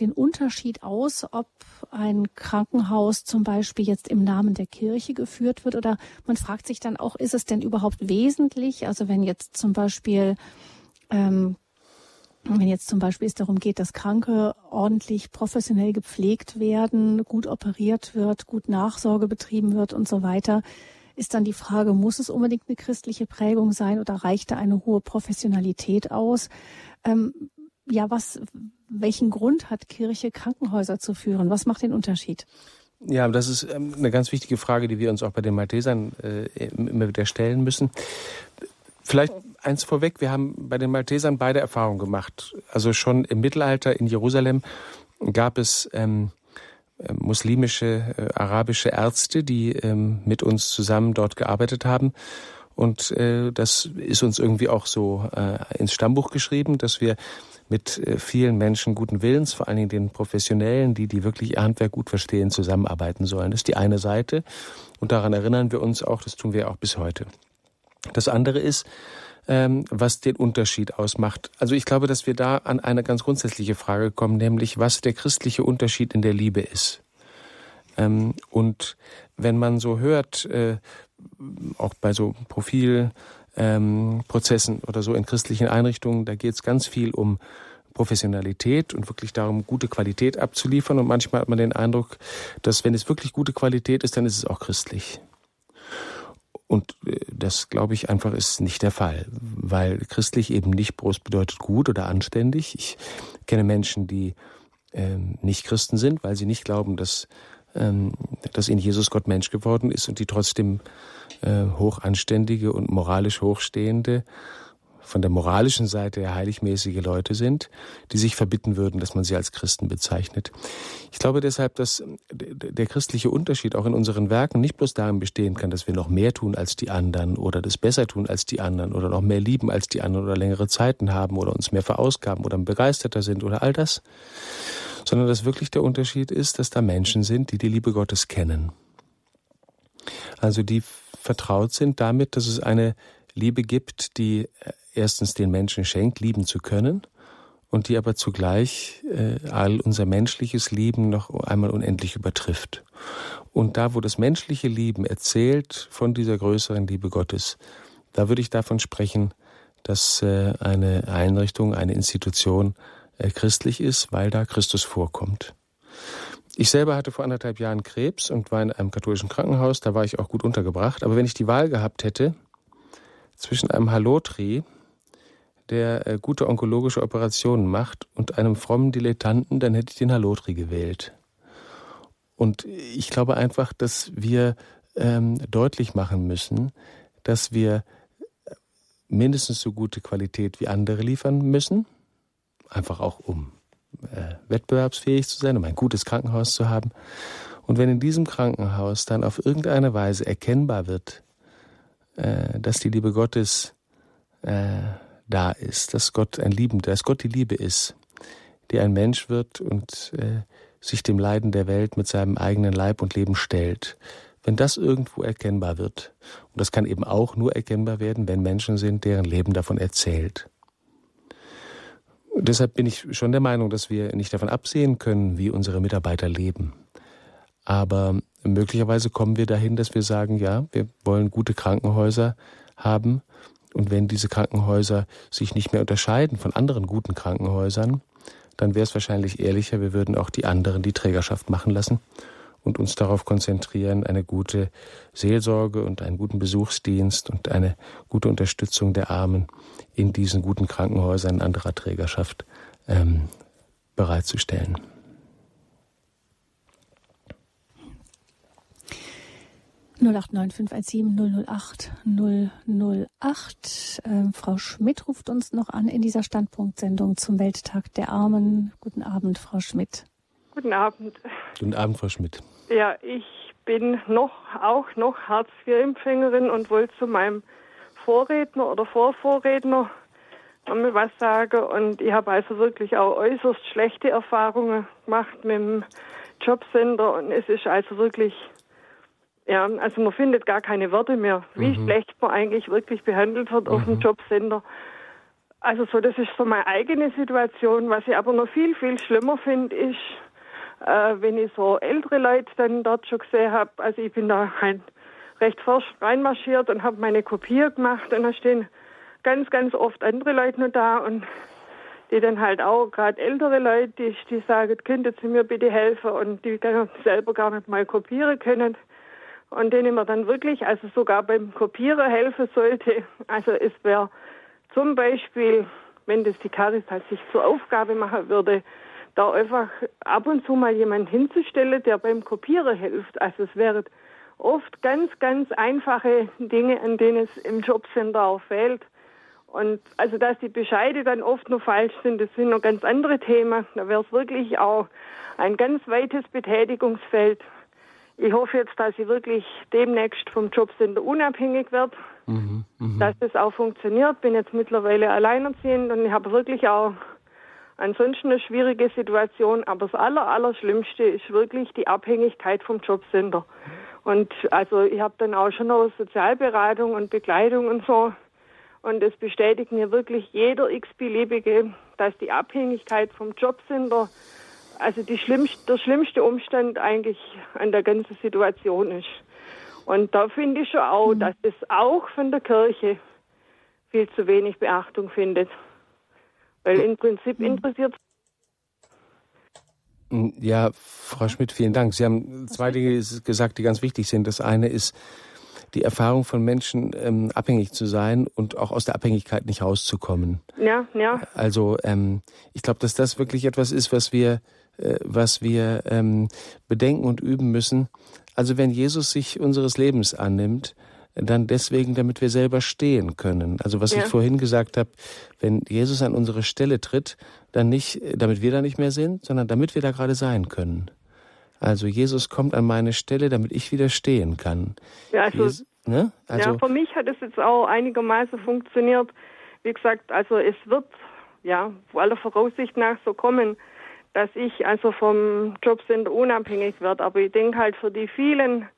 [SPEAKER 1] den Unterschied aus, ob ein Krankenhaus zum Beispiel jetzt im Namen der Kirche geführt wird? Oder man fragt sich dann auch, ist es denn überhaupt wesentlich? Also wenn jetzt zum Beispiel ähm, wenn jetzt zum Beispiel es darum geht, dass Kranke ordentlich professionell gepflegt werden, gut operiert wird, gut Nachsorge betrieben wird und so weiter, ist dann die Frage, muss es unbedingt eine christliche Prägung sein oder reicht da eine hohe Professionalität aus? Ähm, ja, was, welchen Grund hat Kirche, Krankenhäuser zu führen? Was macht den Unterschied?
[SPEAKER 2] Ja, das ist ähm, eine ganz wichtige Frage, die wir uns auch bei den Maltesern äh, immer wieder stellen müssen. Vielleicht eins vorweg, wir haben bei den Maltesern beide Erfahrungen gemacht. Also schon im Mittelalter in Jerusalem gab es ähm, äh, muslimische, äh, arabische Ärzte, die ähm, mit uns zusammen dort gearbeitet haben. Und äh, das ist uns irgendwie auch so äh, ins Stammbuch geschrieben, dass wir mit äh, vielen Menschen guten Willens, vor allen Dingen den Professionellen, die, die wirklich ihr Handwerk gut verstehen, zusammenarbeiten sollen. Das ist die eine Seite. Und daran erinnern wir uns auch, das tun wir auch bis heute. Das andere ist, ähm, was den Unterschied ausmacht. Also ich glaube, dass wir da an eine ganz grundsätzliche Frage kommen, nämlich was der christliche Unterschied in der Liebe ist. Ähm, und wenn man so hört, äh, auch bei so Profilprozessen ähm, oder so in christlichen Einrichtungen, da geht es ganz viel um Professionalität und wirklich darum, gute Qualität abzuliefern. Und manchmal hat man den Eindruck, dass wenn es wirklich gute Qualität ist, dann ist es auch christlich. Und äh, das, glaube ich, einfach ist nicht der Fall, weil christlich eben nicht bloß bedeutet gut oder anständig. Ich kenne Menschen, die ähm, nicht Christen sind, weil sie nicht glauben, dass, dass in Jesus Gott Mensch geworden ist und die trotzdem äh, hochanständige und moralisch hochstehende von der moralischen Seite her heiligmäßige Leute sind, die sich verbitten würden, dass man sie als Christen bezeichnet. Ich glaube deshalb, dass der christliche Unterschied auch in unseren Werken nicht bloß darin bestehen kann, dass wir noch mehr tun als die anderen oder das besser tun als die anderen oder noch mehr lieben als die anderen oder längere Zeiten haben oder uns mehr verausgaben oder begeisterter sind oder all das, sondern dass wirklich der Unterschied ist, dass da Menschen sind, die die Liebe Gottes kennen. Also die vertraut sind damit, dass es eine Liebe gibt, die erstens den Menschen schenkt, lieben zu können und die aber zugleich äh, all unser menschliches Lieben noch einmal unendlich übertrifft. Und da, wo das menschliche Lieben erzählt von dieser größeren Liebe Gottes, da würde ich davon sprechen, dass äh, eine Einrichtung, eine Institution äh, christlich ist, weil da Christus vorkommt. Ich selber hatte vor anderthalb Jahren Krebs und war in einem katholischen Krankenhaus, da war ich auch gut untergebracht. Aber wenn ich die Wahl gehabt hätte zwischen einem Hallotri, der äh, gute onkologische Operationen macht und einem frommen Dilettanten, dann hätte ich den Halotri gewählt. Und ich glaube einfach, dass wir ähm, deutlich machen müssen, dass wir mindestens so gute Qualität wie andere liefern müssen, einfach auch um äh, wettbewerbsfähig zu sein, um ein gutes Krankenhaus zu haben. Und wenn in diesem Krankenhaus dann auf irgendeine Weise erkennbar wird, äh, dass die Liebe Gottes äh, da ist, dass Gott ein Liebender, dass Gott die Liebe ist, die ein Mensch wird und äh, sich dem Leiden der Welt mit seinem eigenen Leib und Leben stellt. Wenn das irgendwo erkennbar wird, und das kann eben auch nur erkennbar werden, wenn Menschen sind, deren Leben davon erzählt. Und deshalb bin ich schon der Meinung, dass wir nicht davon absehen können, wie unsere Mitarbeiter leben. Aber möglicherweise kommen wir dahin, dass wir sagen, ja, wir wollen gute Krankenhäuser haben, und wenn diese Krankenhäuser sich nicht mehr unterscheiden von anderen guten Krankenhäusern, dann wäre es wahrscheinlich ehrlicher, wir würden auch die anderen die Trägerschaft machen lassen und uns darauf konzentrieren, eine gute Seelsorge und einen guten Besuchsdienst und eine gute Unterstützung der Armen in diesen guten Krankenhäusern anderer Trägerschaft ähm, bereitzustellen.
[SPEAKER 1] 089 008 008. Äh, Frau Schmidt ruft uns noch an in dieser Standpunktsendung zum Welttag der Armen. Guten Abend, Frau Schmidt.
[SPEAKER 6] Guten Abend.
[SPEAKER 2] Guten Abend, Frau Schmidt.
[SPEAKER 6] Ja, ich bin noch auch noch Hartz-IV-Empfängerin und wollte zu meinem Vorredner oder Vorvorredner mal was sagen. Und ich habe also wirklich auch äußerst schlechte Erfahrungen gemacht mit dem Jobcenter und es ist also wirklich ja, also man findet gar keine Worte mehr, wie mhm. schlecht man eigentlich wirklich behandelt wird mhm. auf dem mhm. Jobcenter. Also so, das ist so meine eigene Situation. Was ich aber noch viel, viel schlimmer finde, ist, äh, wenn ich so ältere Leute dann dort schon gesehen habe. Also ich bin da halt recht forsch reinmarschiert und habe meine Kopie gemacht und da stehen ganz, ganz oft andere Leute noch da und die dann halt auch, gerade ältere Leute, die, die sagen, könntet Sie mir bitte helfen und die selber gar nicht mal kopieren können und denen man dann wirklich, also sogar beim Kopieren helfen sollte. Also es wäre zum Beispiel, wenn das die Caritas sich zur Aufgabe machen würde, da einfach ab und zu mal jemand hinzustellen, der beim Kopieren hilft. Also es wären oft ganz, ganz einfache Dinge, an denen es im Jobcenter auch fehlt. Und also dass die Bescheide dann oft noch falsch sind, das sind noch ganz andere Themen. Da wäre es wirklich auch ein ganz weites Betätigungsfeld. Ich hoffe jetzt, dass ich wirklich demnächst vom Jobcenter unabhängig werde, mhm, mh. dass das auch funktioniert. Bin jetzt mittlerweile alleinerziehend und ich habe wirklich auch ansonsten eine schwierige Situation. Aber das Aller, Allerschlimmste ist wirklich die Abhängigkeit vom Jobcenter. Und also ich habe dann auch schon noch Sozialberatung und Begleitung und so. Und es bestätigt mir wirklich jeder x-beliebige, dass die Abhängigkeit vom Jobcenter also schlimmste, der schlimmste Umstand eigentlich an der ganzen Situation ist. Und da finde ich schon auch, mhm. dass es auch von der Kirche viel zu wenig Beachtung findet. Weil im Prinzip mhm. interessiert
[SPEAKER 2] ja, Frau Schmidt, vielen Dank. Sie haben zwei Dinge gesagt, die ganz wichtig sind. Das eine ist die Erfahrung von Menschen, ähm, abhängig zu sein und auch aus der Abhängigkeit nicht rauszukommen.
[SPEAKER 6] Ja, ja.
[SPEAKER 2] Also ähm, ich glaube, dass das wirklich etwas ist, was wir, was wir ähm, bedenken und üben müssen. Also wenn Jesus sich unseres Lebens annimmt, dann deswegen, damit wir selber stehen können. Also was ja. ich vorhin gesagt habe, wenn Jesus an unsere Stelle tritt, dann nicht, damit wir da nicht mehr sind, sondern damit wir da gerade sein können. Also Jesus kommt an meine Stelle, damit ich wieder stehen kann.
[SPEAKER 6] Ja, also, Jesus, ne? also ja, für mich hat es jetzt auch einigermaßen funktioniert. Wie gesagt, also es wird ja aller Voraussicht nach so kommen, dass ich also vom Jobcenter unabhängig werde. Aber ich denke halt für die vielen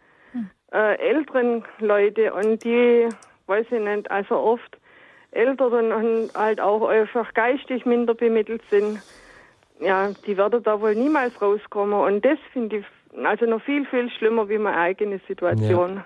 [SPEAKER 6] äh, älteren Leute und die, weiß ich nicht, also oft älteren und halt auch einfach geistig minder bemittelt sind, ja, die werden da wohl niemals rauskommen. Und das finde ich also noch viel, viel schlimmer wie meine eigene Situation.
[SPEAKER 2] Ja.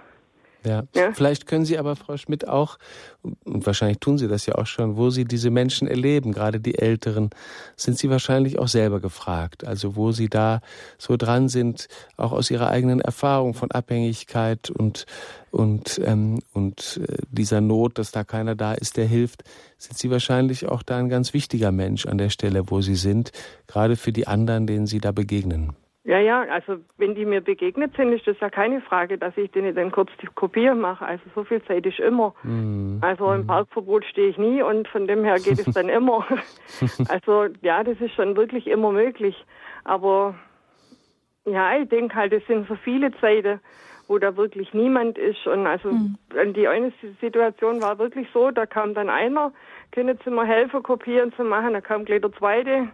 [SPEAKER 2] Ja. ja. Vielleicht können Sie aber, Frau Schmidt, auch, und wahrscheinlich tun Sie das ja auch schon, wo Sie diese Menschen erleben, gerade die Älteren, sind Sie wahrscheinlich auch selber gefragt. Also wo Sie da so dran sind, auch aus Ihrer eigenen Erfahrung von Abhängigkeit und, und, ähm, und äh, dieser Not, dass da keiner da ist, der hilft, sind Sie wahrscheinlich auch da ein ganz wichtiger Mensch an der Stelle, wo Sie sind, gerade für die anderen, denen Sie da begegnen.
[SPEAKER 6] Ja, ja, also wenn die mir begegnet sind, ist das ja keine Frage, dass ich denen dann kurz die Kopie mache. Also so viel Zeit ist immer. Mm. Also im mhm. Parkverbot stehe ich nie und von dem her geht es dann immer. <laughs> <laughs> also ja, das ist schon wirklich immer möglich. Aber ja, ich denke halt, es sind so viele Zeiten, wo da wirklich niemand ist. Und also mm. die eine Situation war wirklich so, da kam dann einer, können Sie mir helfen, Kopieren zu machen, da kam gleich der zweite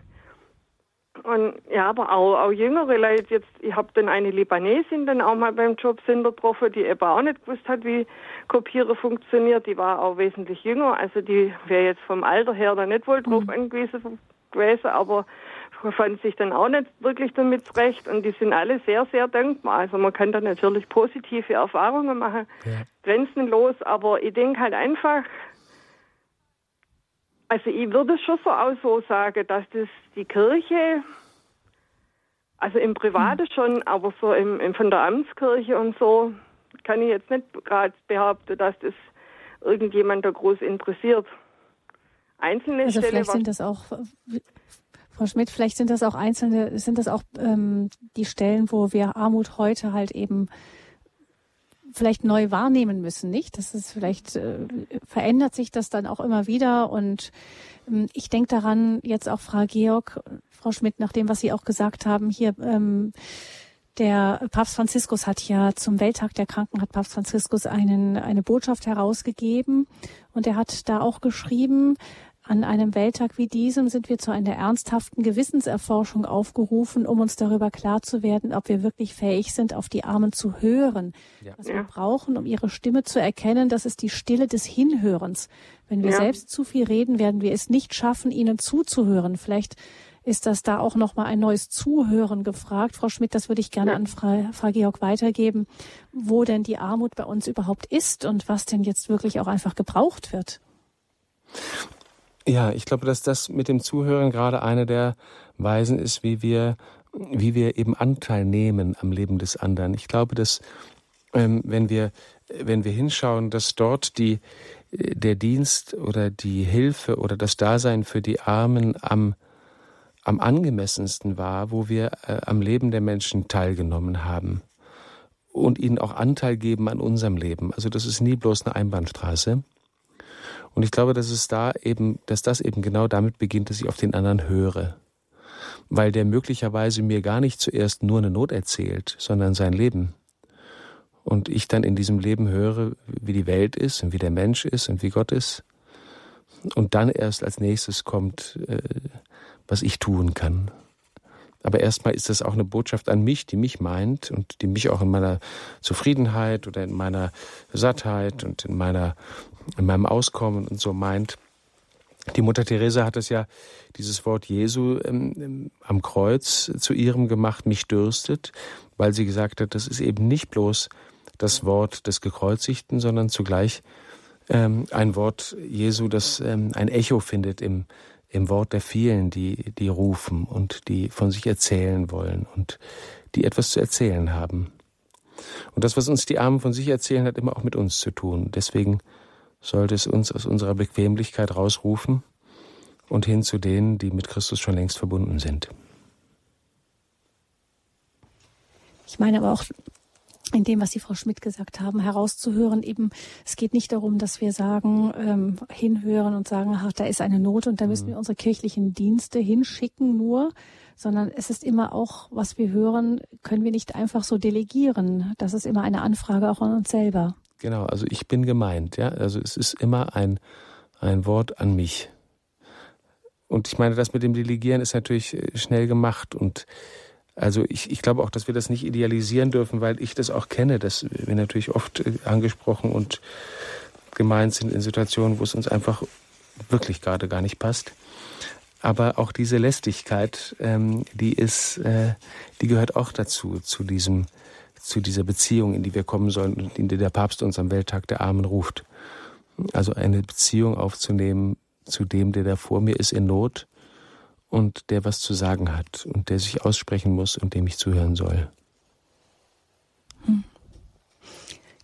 [SPEAKER 6] und ja, aber auch, auch jüngere Leute jetzt, ich habe dann eine Libanesin dann auch mal beim Jobcenter getroffen, die eben auch nicht gewusst hat, wie Kopieren funktioniert. Die war auch wesentlich jünger, also die wäre jetzt vom Alter her da nicht wohl drauf mhm. angewiesen gewesen, aber fand sich dann auch nicht wirklich damit zurecht und die sind alle sehr, sehr dankbar. Also man kann da natürlich positive Erfahrungen machen, ja. grenzenlos, aber ich denke halt einfach, also ich würde schon so auch so sagen, dass das die Kirche, also im Privaten hm. schon, aber so im, im, von der Amtskirche und so, kann ich jetzt nicht gerade behaupten, dass das irgendjemand da groß interessiert.
[SPEAKER 1] Einzelne also Stelle, vielleicht sind das auch Frau Schmidt, vielleicht sind das auch einzelne, sind das auch ähm, die Stellen, wo wir Armut heute halt eben vielleicht neu wahrnehmen müssen, nicht? Das ist vielleicht äh, verändert sich das dann auch immer wieder und ähm, ich denke daran jetzt auch Frau Georg, Frau Schmidt, nach dem, was Sie auch gesagt haben, hier ähm, der Papst Franziskus hat ja zum Welttag der Kranken hat Papst Franziskus einen, eine Botschaft herausgegeben und er hat da auch geschrieben, an einem Welttag wie diesem sind wir zu einer ernsthaften Gewissenserforschung aufgerufen, um uns darüber klar zu werden, ob wir wirklich fähig sind, auf die Armen zu hören. Ja. Was ja. wir brauchen, um ihre Stimme zu erkennen, das ist die Stille des Hinhörens. Wenn wir ja. selbst zu viel reden, werden wir es nicht schaffen, ihnen zuzuhören. Vielleicht ist das da auch noch mal ein neues Zuhören gefragt. Frau Schmidt, das würde ich gerne an Frau, Frau Georg weitergeben, wo denn die Armut bei uns überhaupt ist und was denn jetzt wirklich auch einfach gebraucht wird.
[SPEAKER 2] Ja, ich glaube, dass das mit dem Zuhören gerade eine der Weisen ist, wie wir, wie wir eben Anteil nehmen am Leben des anderen. Ich glaube, dass ähm, wenn wir, wenn wir hinschauen, dass dort die, der Dienst oder die Hilfe oder das Dasein für die Armen am, am angemessensten war, wo wir äh, am Leben der Menschen teilgenommen haben und ihnen auch Anteil geben an unserem Leben. Also das ist nie bloß eine Einbahnstraße. Und ich glaube, dass es da eben, dass das eben genau damit beginnt, dass ich auf den anderen höre. Weil der möglicherweise mir gar nicht zuerst nur eine Not erzählt, sondern sein Leben. Und ich dann in diesem Leben höre, wie die Welt ist und wie der Mensch ist und wie Gott ist. Und dann erst als nächstes kommt, äh, was ich tun kann. Aber erstmal ist das auch eine Botschaft an mich, die mich meint und die mich auch in meiner Zufriedenheit oder in meiner Sattheit und in meiner, in meinem Auskommen und so meint. Die Mutter Teresa hat es ja, dieses Wort Jesu ähm, am Kreuz zu ihrem gemacht, mich dürstet, weil sie gesagt hat, das ist eben nicht bloß das Wort des Gekreuzigten, sondern zugleich ähm, ein Wort Jesu, das ähm, ein Echo findet im, im Wort der vielen, die, die rufen und die von sich erzählen wollen und die etwas zu erzählen haben. Und das, was uns die Armen von sich erzählen, hat immer auch mit uns zu tun. Deswegen sollte es uns aus unserer Bequemlichkeit rausrufen und hin zu denen, die mit Christus schon längst verbunden sind.
[SPEAKER 1] Ich meine aber auch, in dem, was die Frau Schmidt gesagt haben, herauszuhören. Eben, es geht nicht darum, dass wir sagen, ähm, hinhören und sagen, ach, da ist eine Not und da müssen wir mhm. unsere kirchlichen Dienste hinschicken nur, sondern es ist immer auch, was wir hören, können wir nicht einfach so delegieren. Das ist immer eine Anfrage auch an uns selber.
[SPEAKER 2] Genau, also ich bin gemeint, ja. Also es ist immer ein, ein Wort an mich. Und ich meine, das mit dem Delegieren ist natürlich äh, schnell gemacht und also ich, ich glaube auch, dass wir das nicht idealisieren dürfen, weil ich das auch kenne, dass wir natürlich oft äh, angesprochen und gemeint sind in Situationen, wo es uns einfach wirklich gerade gar nicht passt. Aber auch diese Lästigkeit, ähm, die ist, äh, die gehört auch dazu, zu diesem, zu dieser Beziehung, in die wir kommen sollen und in die der Papst uns am Welttag der Armen ruft. Also eine Beziehung aufzunehmen zu dem, der da vor mir ist in Not und der was zu sagen hat und der sich aussprechen muss und dem ich zuhören soll.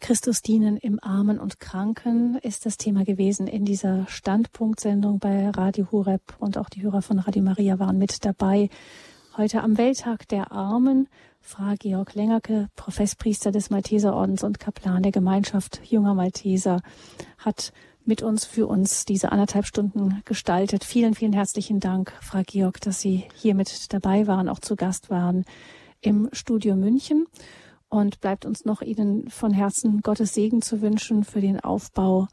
[SPEAKER 1] Christus dienen im Armen und Kranken ist das Thema gewesen in dieser Standpunktsendung bei Radio Horeb und auch die Hörer von Radio Maria waren mit dabei. Heute am Welttag der Armen, Frau Georg Lengerke, Professpriester des Malteserordens und Kaplan der Gemeinschaft junger Malteser, hat mit uns für uns diese anderthalb Stunden gestaltet. Vielen, vielen herzlichen Dank, Frau Georg, dass Sie hier mit dabei waren, auch zu Gast waren im Studio München. Und bleibt uns noch Ihnen von Herzen Gottes Segen zu wünschen für den Aufbau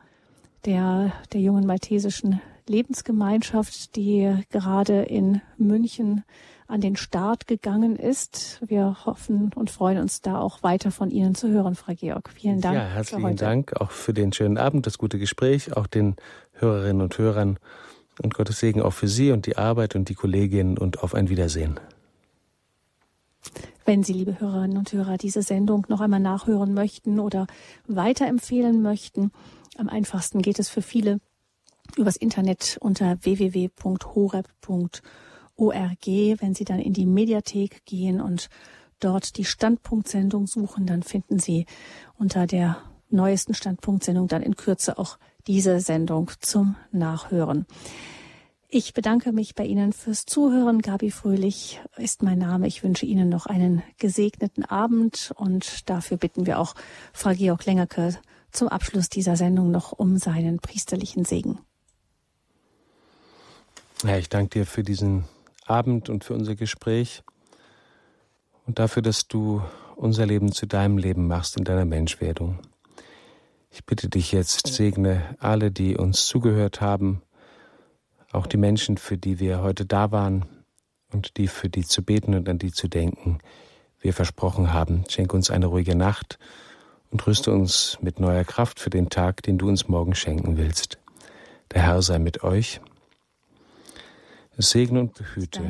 [SPEAKER 1] der, der jungen maltesischen Lebensgemeinschaft, die gerade in München an den Start gegangen ist. Wir hoffen und freuen uns da auch weiter von Ihnen zu hören, Frau Georg. Vielen Dank.
[SPEAKER 2] Ja, herzlichen Dank auch für den schönen Abend, das gute Gespräch, auch den Hörerinnen und Hörern und Gottes Segen auch für Sie und die Arbeit und die Kolleginnen und auf ein Wiedersehen.
[SPEAKER 1] Wenn Sie, liebe Hörerinnen und Hörer, diese Sendung noch einmal nachhören möchten oder weiterempfehlen möchten, am einfachsten geht es für viele übers Internet unter www.horeb.org ORG. Wenn Sie dann in die Mediathek gehen und dort die Standpunktsendung suchen, dann finden Sie unter der neuesten Standpunktsendung dann in Kürze auch diese Sendung zum Nachhören. Ich bedanke mich bei Ihnen fürs Zuhören. Gabi Fröhlich ist mein Name. Ich wünsche Ihnen noch einen gesegneten Abend und dafür bitten wir auch Frau Georg Lengerke zum Abschluss dieser Sendung noch um seinen priesterlichen Segen.
[SPEAKER 2] Ja, ich danke dir für diesen Abend und für unser Gespräch und dafür, dass du unser Leben zu deinem Leben machst in deiner Menschwerdung. Ich bitte dich jetzt, segne alle, die uns zugehört haben, auch die Menschen, für die wir heute da waren und die für die zu beten und an die zu denken, wir versprochen haben. Schenke uns eine ruhige Nacht und rüste uns mit neuer Kraft für den Tag, den du uns morgen schenken willst. Der Herr sei mit euch. Segne und behüte,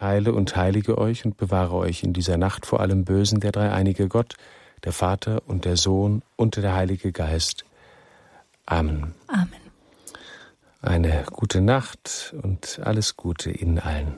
[SPEAKER 2] heile und heilige euch und bewahre euch in dieser Nacht vor allem Bösen der dreieinige Gott, der Vater und der Sohn und der Heilige Geist. Amen.
[SPEAKER 1] Amen.
[SPEAKER 2] Eine gute Nacht und alles Gute Ihnen allen.